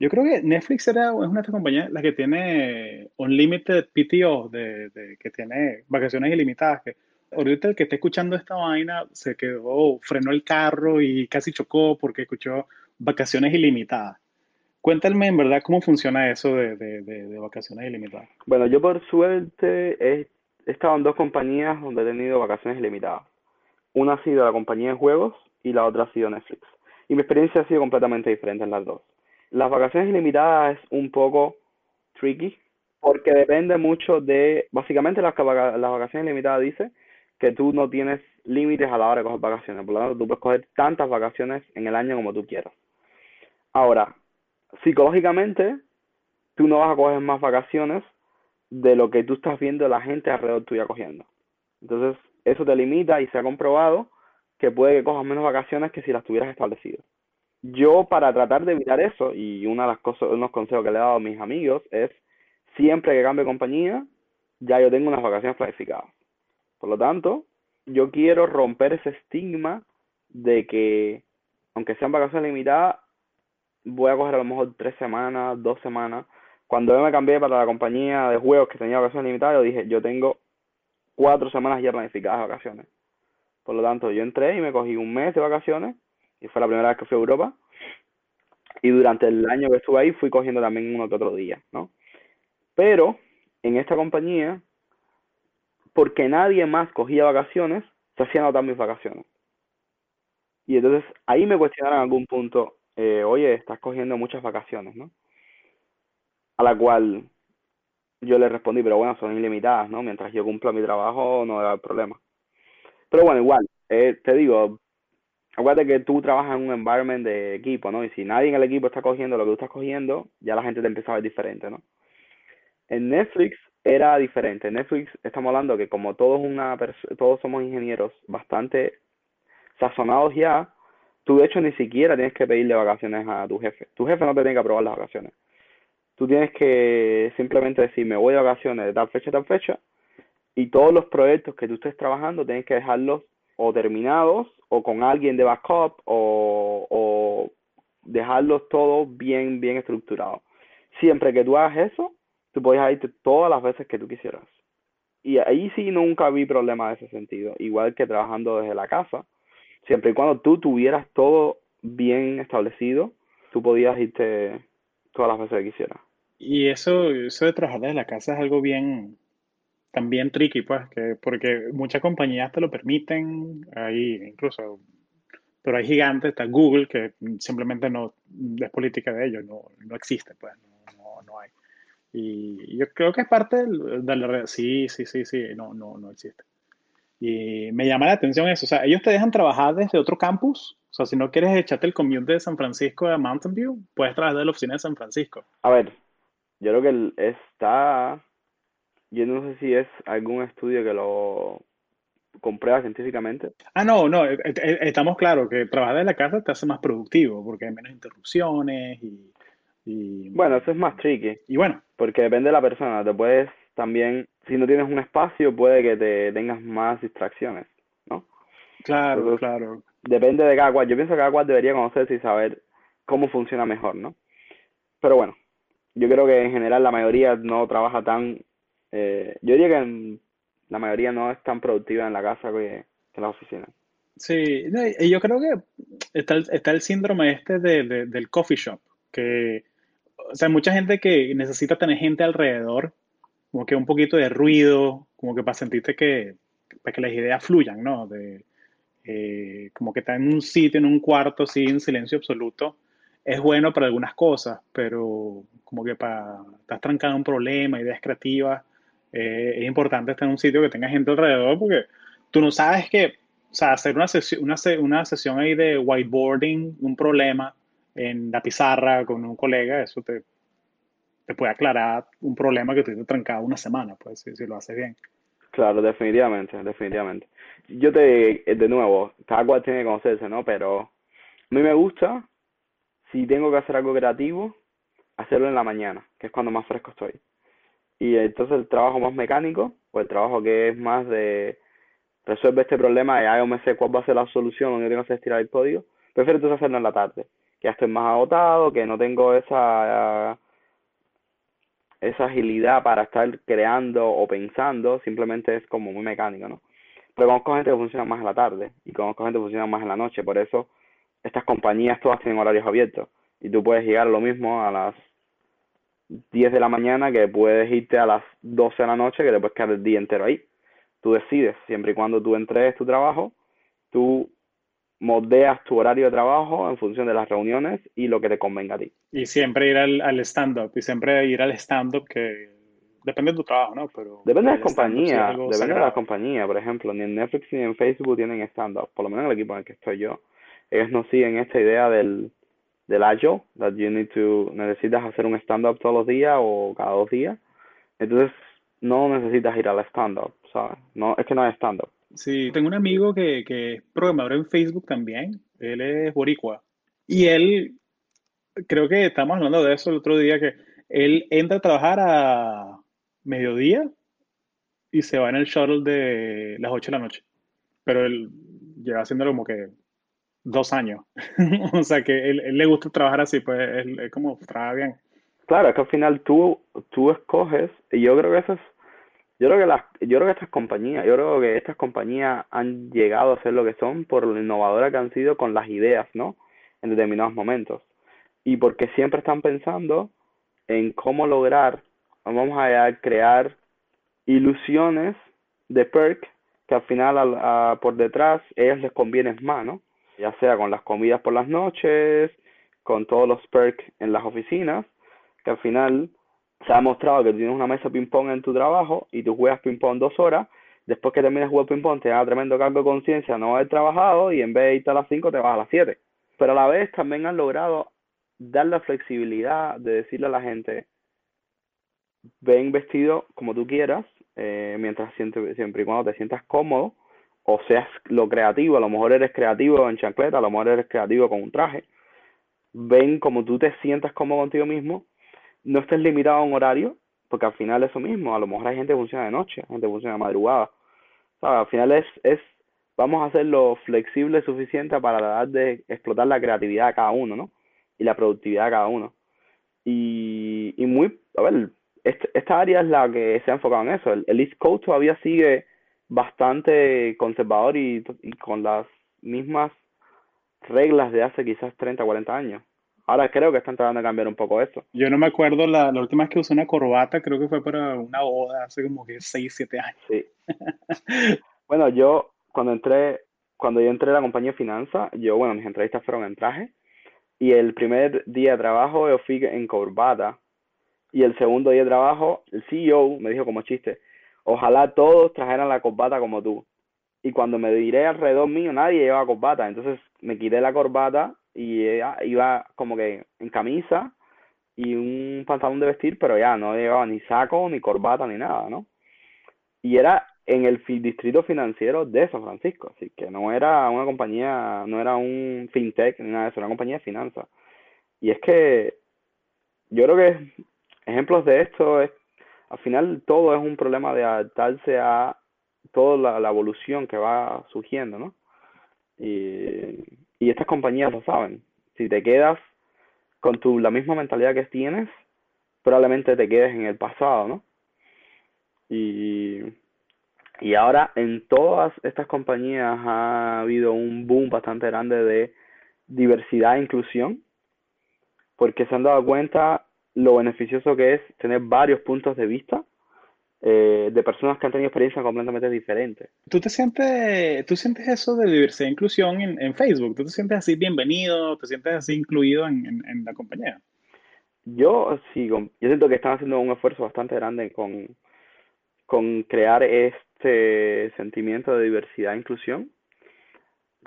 Yo creo que Netflix era, es una de estas compañías la que tiene Unlimited PTO, de, de, que tiene vacaciones ilimitadas. Que ahorita el que esté escuchando esta vaina se quedó, frenó el carro y casi chocó porque escuchó vacaciones ilimitadas. Cuéntame en verdad cómo funciona eso de, de, vacaciones ilimitadas. Bueno, yo por suerte he, estado en dos compañías donde he tenido vacaciones ilimitadas. Una ha sido la compañía de juegos y la otra ha sido Netflix. Y mi experiencia ha sido completamente diferente en las dos. Las vacaciones ilimitadas es un poco tricky porque depende mucho de, básicamente las, las vacaciones ilimitadas dice que tú no tienes límites a la hora de coger vacaciones. Por lo tanto, tú puedes coger tantas vacaciones en el año como tú quieras. Ahora, psicológicamente, tú no vas a coger más vacaciones de lo que tú estás viendo la gente alrededor tuya cogiendo. Entonces, eso te limita y se ha comprobado que puede que cojas menos vacaciones que si las tuvieras establecido. Yo, para tratar de evitar eso, y una de las cosas, unos consejos que le he dado a mis amigos es, siempre que cambie compañía, ya yo tengo unas vacaciones planificadas. Por lo tanto, yo quiero romper ese estigma de que, aunque sean vacaciones limitadas, voy a coger a lo mejor tres semanas, dos semanas. Cuando yo me cambié para la compañía de juegos que tenía vacaciones limitadas, yo dije, yo tengo cuatro semanas ya planificadas de vacaciones. Por lo tanto, yo entré y me cogí un mes de vacaciones y fue la primera vez que fui a Europa. Y durante el año que estuve ahí fui cogiendo también uno que otro día, ¿no? Pero en esta compañía, porque nadie más cogía vacaciones, se hacían notar mis vacaciones. Y entonces ahí me cuestionaron en algún punto, eh, oye, estás cogiendo muchas vacaciones, ¿no? A la cual yo le respondí, pero bueno, son ilimitadas, ¿no? Mientras yo cumpla mi trabajo no hay problema. Pero bueno, igual, eh, te digo, acuérdate que tú trabajas en un environment de equipo, ¿no? Y si nadie en el equipo está cogiendo lo que tú estás cogiendo, ya la gente te empieza a ver diferente, ¿no? En Netflix era diferente. En Netflix estamos hablando que como todos una todos somos ingenieros bastante sazonados ya, tú de hecho ni siquiera tienes que pedirle vacaciones a tu jefe. Tu jefe no te tiene que aprobar las vacaciones. Tú tienes que simplemente decir, me voy de vacaciones de tal fecha a tal fecha, y todos los proyectos que tú estés trabajando tienes que dejarlos o terminados o con alguien de backup o, o dejarlos todos bien, bien estructurados. Siempre que tú hagas eso, tú puedes irte todas las veces que tú quisieras. Y ahí sí nunca vi problema de ese sentido. Igual que trabajando desde la casa, siempre y cuando tú tuvieras todo bien establecido, tú podías irte todas las veces que quisieras. Y eso, eso de trabajar desde la casa es algo bien, también tricky, pues, que porque muchas compañías te lo permiten, ahí incluso, pero hay gigantes, está Google, que simplemente no es política de ellos, no, no existe, pues, no, no, hay. Y yo creo que es parte de la red, sí, sí, sí, sí, no, no, no existe. Y me llama la atención eso, o sea, ellos te dejan trabajar desde otro campus, o sea, si no quieres echarte el commute de San Francisco a Mountain View, puedes trabajar de la oficina de San Francisco. A ver, yo creo que está yo no sé si es algún estudio que lo comprueba científicamente. Ah, no, no, eh, eh, estamos claros que trabajar en la casa te hace más productivo porque hay menos interrupciones y, y... Bueno, eso es más tricky. Y bueno. Porque depende de la persona, te puedes también, si no tienes un espacio, puede que te tengas más distracciones, ¿no? Claro, claro. Depende de cada cual. Yo pienso que cada cual debería conocerse y saber cómo funciona mejor, ¿no? Pero bueno, yo creo que en general la mayoría no trabaja tan eh, yo diría que la mayoría no es tan productiva en la casa que, en la oficina. Sí, y yo creo que está el, está el síndrome este de, del coffee shop, que, o sea, mucha gente que necesita tener gente alrededor, como que un poquito de ruido, como que para sentirte que, para que las ideas fluyan, ¿no? De, eh, como que está en un sitio, en un cuarto, sí, en silencio absoluto, es bueno para algunas cosas, pero como que para, estás trancado en un problema, ideas creativas, eh, es importante estar en un sitio que tenga gente alrededor porque tú no sabes que, o sea, hacer una sesión, una, una sesión ahí de whiteboarding, un problema en la pizarra con un colega, eso te, te puede aclarar un problema que te trancado una semana, pues, si, lo haces bien. Claro, definitivamente, definitivamente. Yo te, de nuevo, cada cual tiene que conocerse, ¿no? Pero a mí me gusta, si tengo que hacer algo creativo, hacerlo en la mañana, que es cuando más fresco estoy. Y entonces el trabajo más mecánico, o el trabajo que es más de resuelve este problema y ya me sé cuál va a ser la solución, no tengo que hacer estirar el código, prefiero entonces hacerlo en la tarde, que ya estoy más agotado, que no tengo esa esa agilidad para estar creando o pensando, simplemente es como muy mecánico, ¿no? Pero conozco gente que funciona más en la tarde y conozco gente que funciona más en la noche, por eso estas compañías todas tienen horarios abiertos y tú puedes llegar lo mismo a las 10 de la mañana que puedes irte a las 12 de la noche que te puedes quedar el día entero ahí. Tú decides, siempre y cuando tú entregues tu trabajo, tú moldeas tu horario de trabajo en función de las reuniones y lo que te convenga a ti. Y siempre ir al, al stand-up, y siempre ir al stand-up que depende de tu trabajo, ¿no? Pero depende de la compañía, depende de la compañía, por ejemplo, ni en Netflix ni en Facebook tienen stand-up, por lo menos en el equipo en el que estoy yo. Ellos no siguen esta idea del del agile, that you need to, necesitas hacer un stand-up todos los días o cada dos días. Entonces, no necesitas ir al stand-up, ¿sabes? No, es que no hay stand-up. Sí, tengo un amigo que, que es programador en Facebook también. Él es boricua. Y él, creo que estamos hablando de eso el otro día, que él entra a trabajar a mediodía y se va en el shuttle de las 8 de la noche. Pero él lleva haciéndolo como que dos años. o sea que él, él, le gusta trabajar así, pues es como trabaja bien. Claro, es que al final tú, tú escoges, y yo creo que eso es Yo creo que las, yo creo que estas compañías, yo creo que estas compañías han llegado a ser lo que son por lo innovadoras que han sido con las ideas, ¿no? En determinados momentos. Y porque siempre están pensando en cómo lograr, vamos a crear ilusiones de perk que al final por detrás a ellos les conviene más, ¿no? Ya sea con las comidas por las noches, con todos los perks en las oficinas, que al final se ha demostrado que tienes una mesa ping-pong en tu trabajo y tú juegas ping-pong dos horas, después que termines de jugar ping-pong te da tremendo cargo de conciencia no haber trabajado y en vez de irte a las 5 te vas a las 7. Pero a la vez también han logrado dar la flexibilidad de decirle a la gente, ven vestido como tú quieras, eh, mientras siempre, siempre y cuando te sientas cómodo, o seas lo creativo, a lo mejor eres creativo en chancleta, a lo mejor eres creativo con un traje, ven como tú te sientas cómodo contigo mismo, no estés limitado a un horario, porque al final es eso mismo, a lo mejor hay gente que funciona de noche, gente que funciona de madrugada, al final es, es, vamos a hacerlo flexible suficiente para dar de explotar la creatividad de cada uno, ¿no? Y la productividad de cada uno. Y, y muy, a ver, esta área es la que se ha enfocado en eso. El, East Coast todavía sigue bastante conservador y, y, con las mismas reglas de hace quizás 30 o 40 años. Ahora creo que están tratando de cambiar un poco eso. Yo no me acuerdo, la, la última vez que usé una corbata, creo que fue para una boda hace como que 6, 7 años. Sí. bueno, yo cuando entré, cuando yo entré a la compañía de finanzas, yo, bueno, mis entrevistas fueron en traje y el primer día de trabajo yo fui en corbata y el segundo día de trabajo, el CEO me dijo como chiste, ojalá todos trajeran la corbata como tú. Y cuando me diré alrededor mío, nadie llevaba corbata. Entonces me quité la corbata y iba como que en camisa y un pantalón de vestir, pero ya no llevaba ni saco, ni corbata, ni nada, ¿no? Y era en el distrito financiero de San Francisco, así que no era una compañía, no era un fintech ni nada de eso, era una compañía de finanzas. Y es que yo creo que ejemplos de esto es, al final todo es un problema de adaptarse a toda la, evolución que va surgiendo, ¿no? Y, y estas compañías lo saben. Si te quedas con tu, la misma mentalidad que tienes, probablemente te quedes en el pasado, ¿no? Y, y ahora en todas estas compañías ha habido un boom bastante grande de diversidad e inclusión, porque se han dado cuenta lo beneficioso que es tener varios puntos de vista eh, de personas que han tenido experiencias completamente diferentes. ¿Tú te sientes, tú sientes eso de diversidad e inclusión en, en Facebook? ¿Tú te sientes así bienvenido? ¿Te sientes así incluido en, en, la compañía? Yo sí, yo siento que están haciendo un esfuerzo bastante grande con, con crear este sentimiento de diversidad e inclusión.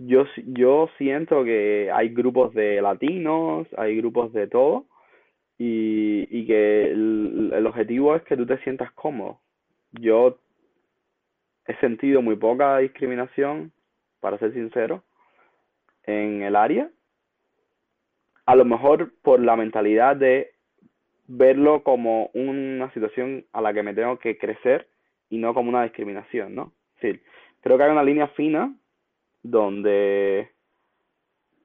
Yo, yo siento que hay grupos de latinos, hay grupos de todo, y, y que el, objetivo es que tú te sientas cómodo. Yo he sentido muy poca discriminación, para ser sincero, en el área. A lo mejor por la mentalidad de verlo como una situación a la que me tengo que crecer y no como una discriminación, ¿no? Sí, creo que hay una línea fina donde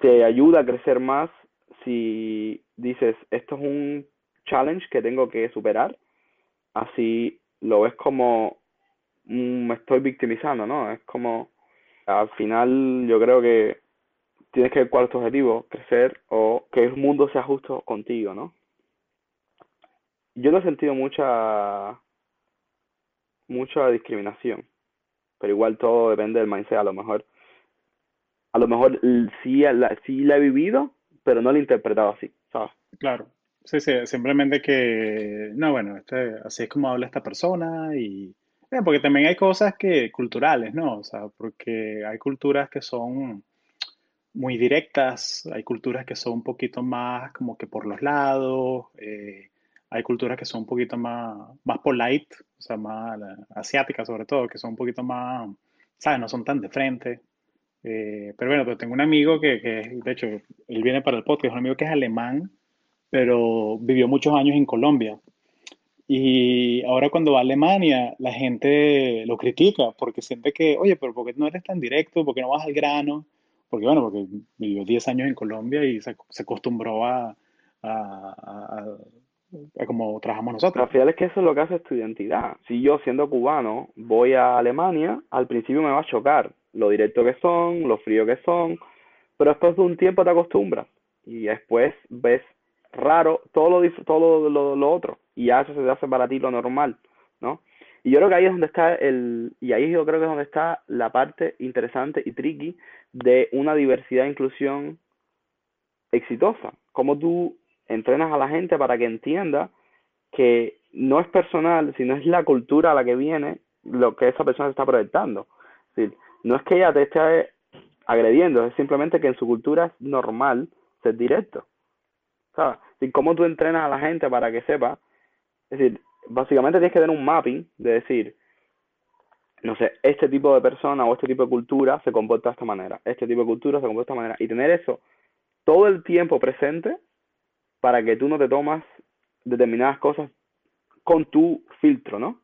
te ayuda a crecer más si dices, esto es un challenge que tengo que superar, así lo ves como me estoy victimizando, ¿no? Es como, al final yo creo que tienes que ver cuál es tu objetivo, crecer o que el mundo sea justo contigo, ¿no? Yo no he sentido mucha mucha discriminación, pero igual todo depende del mindset, a lo mejor a lo mejor sí la, sí la he vivido, pero no lo he interpretado así, ¿sabes? Claro, sí, sí, simplemente que, no, bueno, este, así es como habla esta persona y, eh, porque también hay cosas que, culturales, ¿no? O sea, porque hay culturas que son muy directas, hay culturas que son un poquito más como que por los lados, eh, hay culturas que son un poquito más, más polite, o sea, más asiáticas sobre todo, que son un poquito más, ¿sabes? No son tan de frente. Eh, pero bueno, tengo un amigo que, que, de hecho, él viene para el podcast, un amigo que es alemán, pero vivió muchos años en Colombia. Y ahora cuando va a Alemania, la gente lo critica porque siente que, oye, pero ¿por qué no eres tan directo? ¿Por qué no vas al grano? Porque bueno, porque vivió 10 años en Colombia y se, se acostumbró a, a, como trabajamos nosotros. Al final es que eso es lo que hace tu identidad. Si yo siendo cubano voy a Alemania, al principio me va a chocar lo directo que son, lo frío que son, pero después de un tiempo te acostumbras y después ves raro todo lo, todo lo, lo otro y ya eso se te hace para ti lo normal, ¿no? Y yo creo que ahí es donde está el, y ahí yo creo que es donde está la parte interesante y tricky de una diversidad e inclusión exitosa. Cómo tú entrenas a la gente para que entienda que no es personal, sino es la cultura a la que viene lo que esa persona está proyectando. Decir, no es que ella te esté agrediendo, es simplemente que en su cultura es normal ser directo. ¿Sabes? Y cómo tú entrenas a la gente para que sepa, es decir, básicamente tienes que tener un mapping de decir, no sé, este tipo de persona o este tipo de cultura se comporta de esta manera, este tipo de cultura se comporta de esta manera, y tener eso todo el tiempo presente para que tú no te tomas determinadas cosas con tu filtro, ¿no?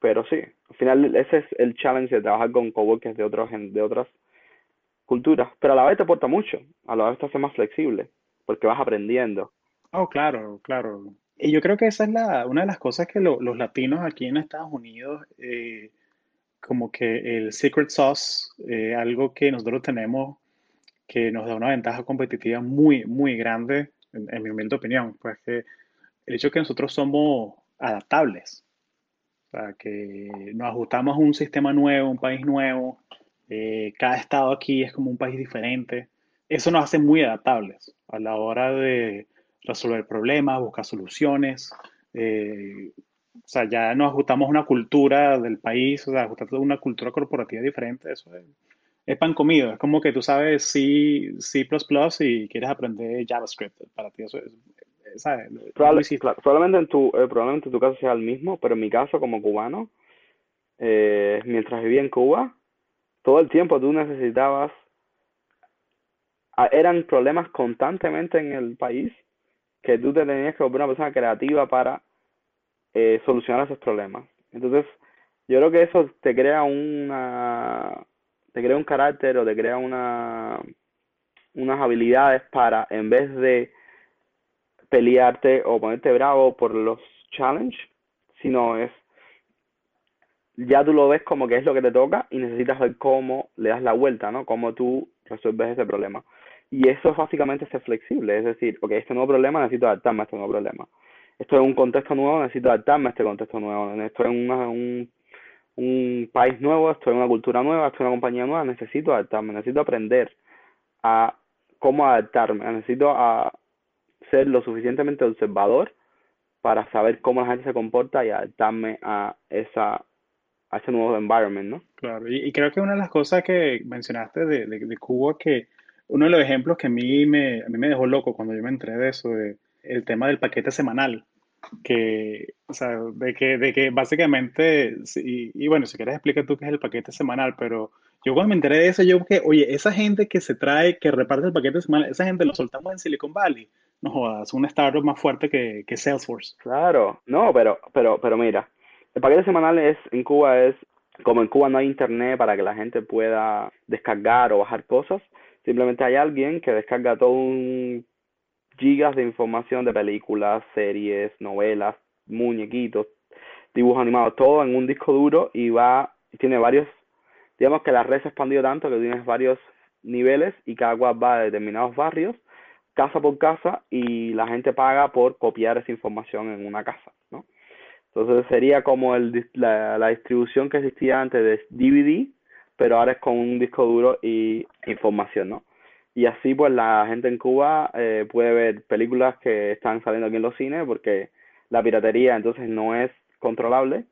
Pero sí, al final ese es el challenge de trabajar con coworkers de, otros, de otras culturas, pero a la vez te aporta mucho, a la vez te hace más flexible, porque vas aprendiendo. Oh, claro, claro. Y yo creo que esa es la, una de las cosas que los latinos aquí en Estados Unidos, eh, como que el secret sauce, eh, algo que nosotros tenemos que nos da una ventaja competitiva muy, muy grande, en, mi humilde opinión, pues que el hecho de que nosotros somos adaptables, o sea, que nos ajustamos a un sistema nuevo, un país nuevo, eh, cada estado aquí es como un país diferente, eso nos hace muy adaptables a la hora de resolver problemas, buscar soluciones. Eh, o sea, ya nos ajustamos a una cultura del país, o sea, ajustamos a una cultura corporativa diferente, eso es, pan comido. Es como que tú sabes C, C++ y quieres aprender JavaScript. Para ti eso es... ¿sabes? probablemente, en tu, eh, probablemente en tu caso sea el mismo, pero en mi caso como cubano, eh, mientras vivía en Cuba, todo el tiempo tú necesitabas eran problemas constantemente en el país que tú te tenías que volver una persona creativa para eh, solucionar esos problemas. Entonces, yo creo que eso te crea una te crea un carácter o te crea una unas habilidades para en vez de pelearte o ponerte bravo por los challenges, sino es ya tú lo ves como que es lo que te toca y necesitas ver cómo le das la vuelta, ¿no? Cómo tú resuelves ese problema. Y eso es básicamente ser flexible, es decir, ok, este nuevo problema necesito adaptarme a este nuevo problema. Esto es un contexto nuevo, necesito adaptarme a este contexto nuevo. Esto es un, un país nuevo, esto es una cultura nueva, esto es una compañía nueva, necesito adaptarme, necesito aprender a cómo adaptarme, necesito a ser lo suficientemente observador para saber cómo la gente se comporta y adaptarme a esa a ese nuevo environment, ¿no? Claro, y, creo que una de las cosas que mencionaste de, de, de Cuba que uno de los ejemplos que a mí me, a mí me dejó loco cuando yo me enteré de eso, de el tema del paquete semanal, que, o sea, de que, de que básicamente, y, bueno, si quieres explica tú qué es el paquete semanal, pero yo cuando me enteré de eso, yo que, oye, esa gente que se trae, que reparte el paquete semanal, esa gente lo soltamos en Silicon Valley, no jodas, un startup más fuerte que, que Salesforce. Claro, no, pero, pero, pero mira, el paquete semanal es, en Cuba es, como en Cuba no hay internet para que la gente pueda descargar o bajar cosas, Simplemente hay alguien que descarga todo un gigas de información de películas, series, novelas, muñequitos, dibujos animados, todo en un disco duro y va, tiene varios, digamos que la red se ha expandido tanto que tienes varios niveles y cada cual va a determinados barrios, casa por casa y la gente paga por copiar esa información en una casa, ¿no? Entonces sería como el, la, la distribución que existía antes de DVD, pero ahora es con un disco duro y información, ¿no? Y así pues la gente en Cuba eh, puede ver películas que están saliendo aquí en los cines porque la piratería entonces no es controlable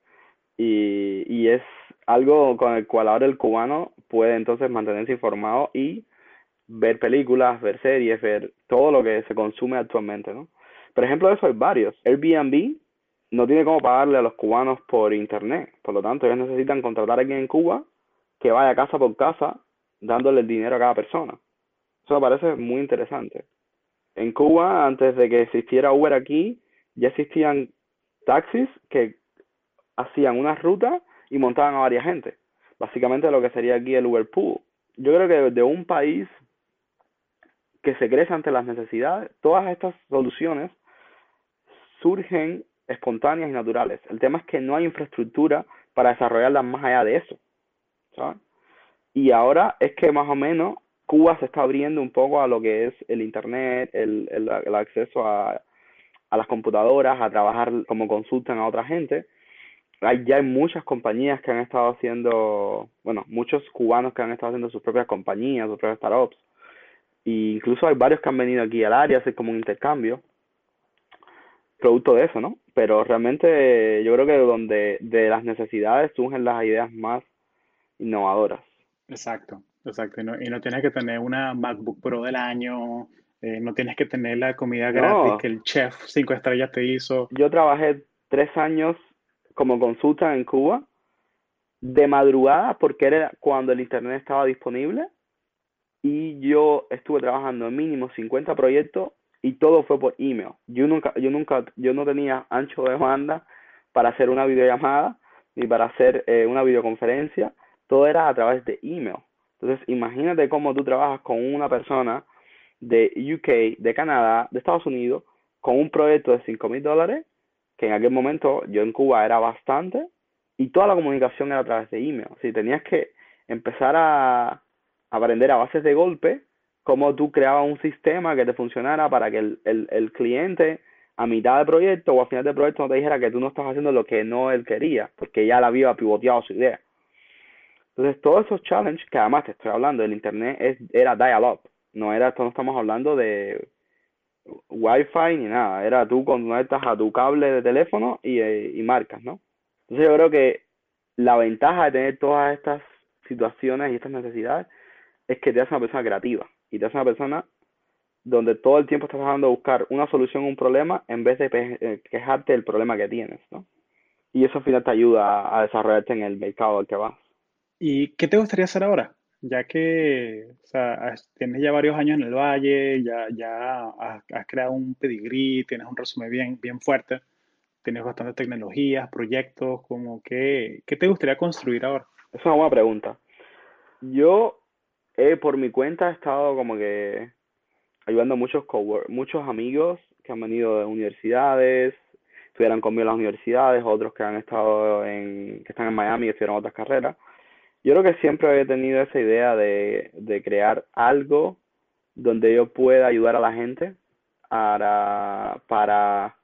y, y es algo con el cual ahora el cubano puede entonces mantenerse informado y ver películas, ver series, ver todo lo que se consume actualmente, ¿no? Por ejemplo, de eso hay varios. Airbnb no tiene cómo pagarle a los cubanos por internet, por lo tanto ellos necesitan contratar a alguien en Cuba que vaya casa por casa dándole el dinero a cada persona. Eso me parece muy interesante. En Cuba, antes de que existiera Uber aquí, ya existían taxis que hacían una ruta y montaban a varias gente. Básicamente lo que sería aquí el Uber Pool. Yo creo que de un país que se crece ante las necesidades, todas estas soluciones surgen espontáneas y naturales. El tema es que no hay infraestructura para desarrollarlas más allá de eso. ¿Sabes? Y ahora es que más o menos Cuba se está abriendo un poco a lo que es el Internet, el, el, el acceso a, a las computadoras, a trabajar como consultan a otra gente. Hay, ya hay muchas compañías que han estado haciendo, bueno, muchos cubanos que han estado haciendo sus propias compañías, sus propias startups. E incluso hay varios que han venido aquí al área a hacer como un intercambio producto de eso, ¿no? Pero realmente yo creo que donde de las necesidades surgen las ideas más innovadoras. Exacto, exacto. Y no, y no tienes que tener una MacBook Pro del año, eh, no tienes que tener la comida gratis No, que el chef cinco estrellas te hizo. yo trabajé tres años como consulta en Cuba de madrugada porque era cuando el internet estaba disponible y yo estuve trabajando en mínimo 50 proyectos y todo fue por email. Yo nunca, yo nunca, yo no tenía ancho de banda para hacer una videollamada ni para hacer eh, una videoconferencia. Todo era a través de email. Entonces, imagínate cómo tú trabajas con una persona de UK, de Canadá, de Estados Unidos, con un proyecto de 5 mil dólares, que en aquel momento yo en Cuba era bastante, y toda la comunicación era a través de email. Si tenías que empezar a aprender a bases de golpe cómo tú creabas un sistema que te funcionara para que el, el, cliente a mitad de proyecto o al final del proyecto no te dijera que tú no estás haciendo lo que no él quería, porque ya le había pivoteado su idea. Entonces, todos esos challenges, que además te estoy hablando, el internet es, era dial-up, no era, no estamos hablando de Wi-Fi ni nada, era tú conectas a tu cable de teléfono y, eh, y marcas, ¿no? Entonces, yo creo que la ventaja de tener todas estas situaciones y estas necesidades es que te hace una persona creativa y te hace una persona donde todo el tiempo estás tratando de buscar una solución a un problema en vez de eh, quejarte del problema que tienes, ¿no? Y eso al final te ayuda a desarrollarte en el mercado al que vas. ¿Y qué te gustaría hacer ahora? Ya que, tienes ya varios años en el Valle, ya, ya has, creado un pedigrí, tienes un resumen bien, bien fuerte, tienes bastantes tecnologías, proyectos, como que, ¿qué te gustaría construir ahora? Es una buena pregunta. Yo, eh, por mi cuenta, he estado como que ayudando a muchos muchos amigos que han venido de universidades, estudiaron conmigo en las universidades, otros que han estado en, que están en Miami y estudiaron otras carreras. Yo creo que siempre he tenido esa idea de, de crear algo donde yo pueda ayudar a la gente para, para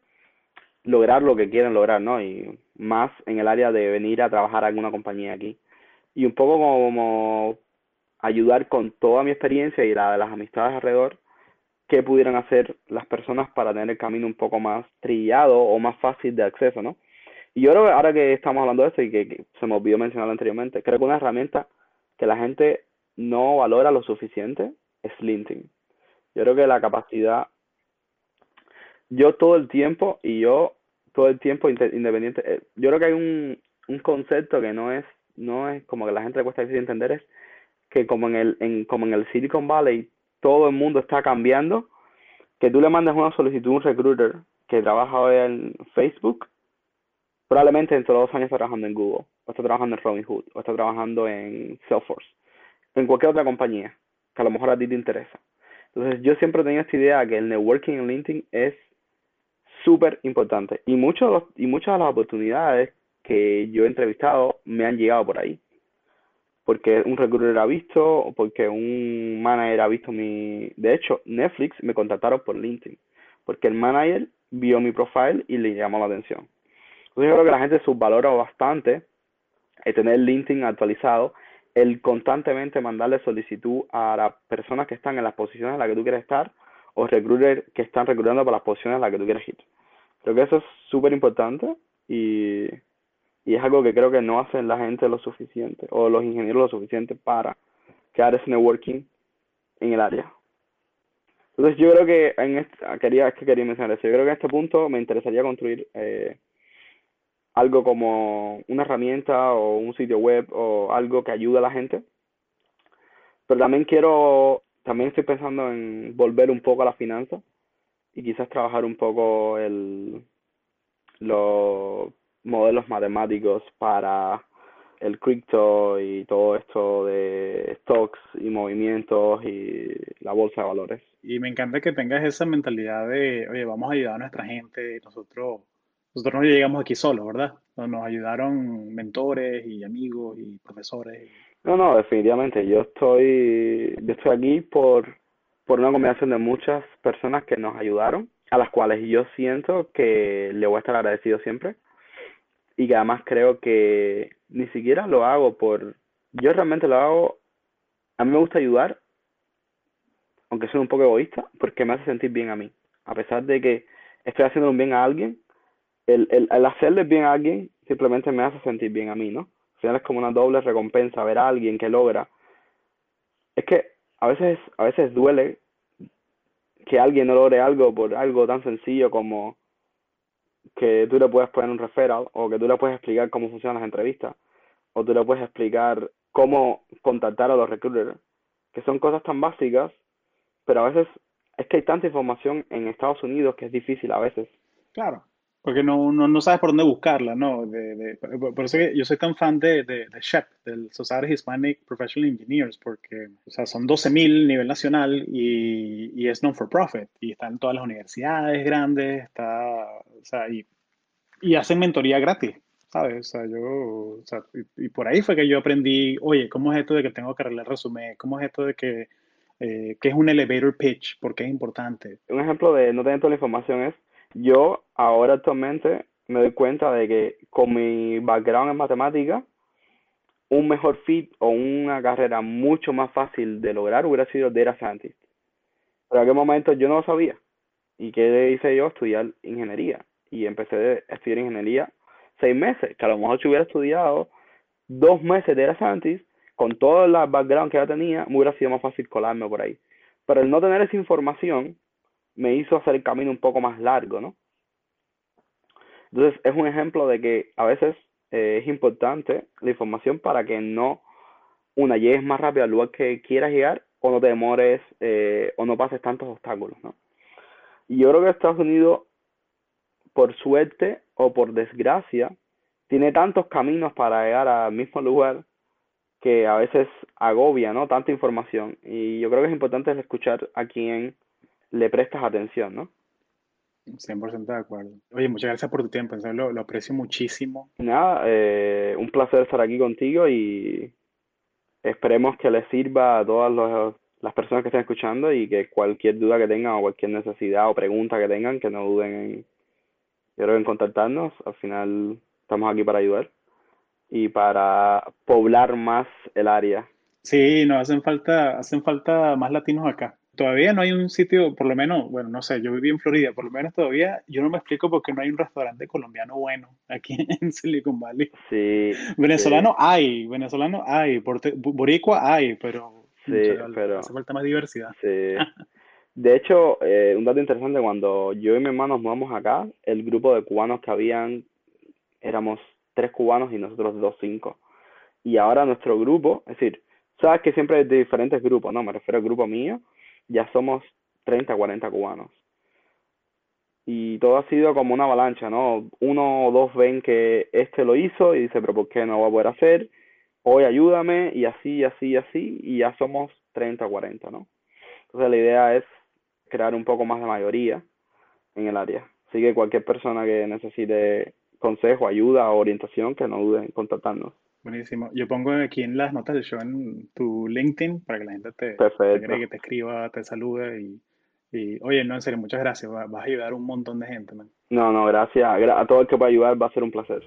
lograr lo que quieren lograr, ¿no? Y más en el área de venir a trabajar a alguna compañía aquí. Y un poco como ayudar con toda mi experiencia y la de las amistades alrededor, qué pudieran hacer las personas para tener el camino un poco más trillado o más fácil de acceso, ¿no? Y yo creo que ahora que estamos hablando de esto y que, se me olvidó mencionarlo anteriormente, creo que una herramienta que la gente no valora lo suficiente es LinkedIn. Yo creo que la capacidad, yo todo el tiempo y yo todo el tiempo independiente, eh, yo creo que hay un, un concepto que no es, no es como que la gente le cuesta difícil entender, es que como en el, en, como en el Silicon Valley todo el mundo está cambiando, que tú le mandes una solicitud a un recruiter que trabaja hoy en Facebook, probablemente dentro de dos años está trabajando en Google, o está trabajando en Robinhood, o está trabajando en Salesforce, en cualquier otra compañía que a lo mejor a ti te interesa. Entonces yo siempre he tenido esta idea que el networking en LinkedIn es súper importante y de y muchas de las oportunidades que yo he entrevistado me han llegado por ahí porque un recruiter ha visto o porque un manager ha visto mi de hecho Netflix me contactaron por LinkedIn porque el manager vio mi profile y le llamó la atención entonces yo creo que la gente subvalora bastante el tener LinkedIn actualizado el constantemente mandarle solicitud a las personas que están en las posiciones en las que tú quieres estar o recruiters que están reclutando para las posiciones en las que tú quieres ir Creo que eso es súper importante y, y es algo que creo que no hacen la gente lo suficiente o los ingenieros lo suficiente para crear ese networking en el área. Entonces yo creo que en este, quería, es que quería mencionar eso, yo creo que en este punto me interesaría construir eh, algo como una herramienta o un sitio web o algo que ayude a la gente, pero también quiero, también estoy pensando en volver un poco a la finanza y quizás trabajar un poco el, los modelos matemáticos para el cripto y todo esto de stocks y movimientos y la bolsa de valores. Y me encanta que tengas esa mentalidad de, oye, vamos a ayudar a nuestra gente, nosotros, nosotros no llegamos aquí solos, ¿verdad? Nos ayudaron mentores y amigos y profesores. No, no, definitivamente. Yo estoy, yo estoy aquí por, por una combinación de muchas personas que nos ayudaron, a las cuales yo siento que le voy a estar agradecido siempre y que además creo que ni siquiera lo hago por... Yo realmente lo hago... A mí me gusta ayudar, aunque soy un poco egoísta, porque me hace sentir bien a mí. A pesar de que estoy haciendo un bien a alguien, el, el, el hacerle bien a alguien simplemente me hace sentir bien a mí, ¿no? Al final es como una doble recompensa ver a alguien que logra. Es que a veces, a veces duele que alguien no logre algo por algo tan sencillo como que tú le puedes poner un referral o que tú le puedes explicar cómo funcionan las entrevistas o tú le puedes explicar cómo contactar a los recruiters, que son cosas tan básicas, pero a veces es que hay tanta información en Estados Unidos que es difícil a veces. Claro, porque no, no, no sabes por dónde buscarla, ¿no? De, de, por eso que yo soy tan fan de, de, de SHEP, del Society Hispanic Professional Engineers, porque o sea, son 12.000 a nivel nacional y, y es non-for-profit, y está en todas las universidades grandes, está, o sea, y, y hacen mentoría gratis, ¿sabes? O sea, yo, o sea, y, y, por ahí fue que yo aprendí, oye, ¿cómo es esto de que tengo que arreglar resumen? ¿Cómo es esto de que, eh, que es un elevator pitch? ¿Por qué es importante? Un ejemplo de no tener toda la información es yo ahora actualmente me doy cuenta de que con mi background en matemática, un mejor fit o una carrera mucho más fácil de lograr hubiera sido data scientist. Pero en aquel momento yo no lo sabía. ¿Y qué hice yo? Estudiar ingeniería. Y empecé a estudiar ingeniería seis meses, que a lo mejor si hubiera estudiado dos meses de data scientist, con todo el background que ya tenía, me hubiera sido más fácil colarme por ahí. Pero el no tener esa información me hizo hacer el camino un poco más largo, ¿no? Entonces es un ejemplo de que a veces eh, es importante la información para que no una llegues más rápido al lugar que quieras llegar o no te demores eh, o no pases tantos obstáculos, ¿no? Y yo creo que Estados Unidos, por suerte o por desgracia, tiene tantos caminos para llegar al mismo lugar que a veces agobia, ¿no? Tanta información. Y yo creo que es importante escuchar a quien le prestas atención, ¿no? 100% de acuerdo. Oye, muchas gracias por tu tiempo, lo, lo aprecio muchísimo. Nada, eh, un placer estar aquí contigo y esperemos que les sirva a todas los, las personas que estén escuchando y que cualquier duda que tengan o cualquier necesidad o pregunta que tengan, que no duden en, yo creo en contactarnos. Al final estamos aquí para ayudar y para poblar más el área. Sí, nos hacen falta, hacen falta más latinos acá todavía no hay un sitio, por lo menos, bueno, no sé, yo viví en Florida, por lo menos todavía yo no me explico por qué no hay un restaurante colombiano bueno aquí en Silicon Valley. Sí. Venezolano hay, venezolano hay, boricua hay, pero, sí, pero hace falta más diversidad. Sí. De hecho, eh, un dato interesante, cuando yo y mi hermano nos mudamos acá, el grupo de cubanos que habían, éramos tres cubanos y nosotros dos, cinco. Y ahora nuestro grupo, es decir, sabes que siempre hay diferentes grupos, ¿no? Me refiero al grupo mío, ya somos 30, 40 cubanos. Y todo ha sido como una avalancha, ¿no? Uno o dos ven que este lo hizo y dice, pero ¿por qué no voy a poder hacer? Hoy ayúdame y así, así, así, y ya somos 30, 40, ¿no? Entonces la idea es crear un poco más de mayoría en el área. Así que cualquier persona que necesite consejo, ayuda o orientación, que no duden en contactarnos. Buenísimo. Yo pongo aquí en las notas del show en tu LinkedIn para que la gente te, te te escriba, te salude y, y, oye, no, en serio, muchas gracias. Vas a ayudar a un montón de gente, man. No, no, gracias. A todo el que pueda ayudar va a ser un placer.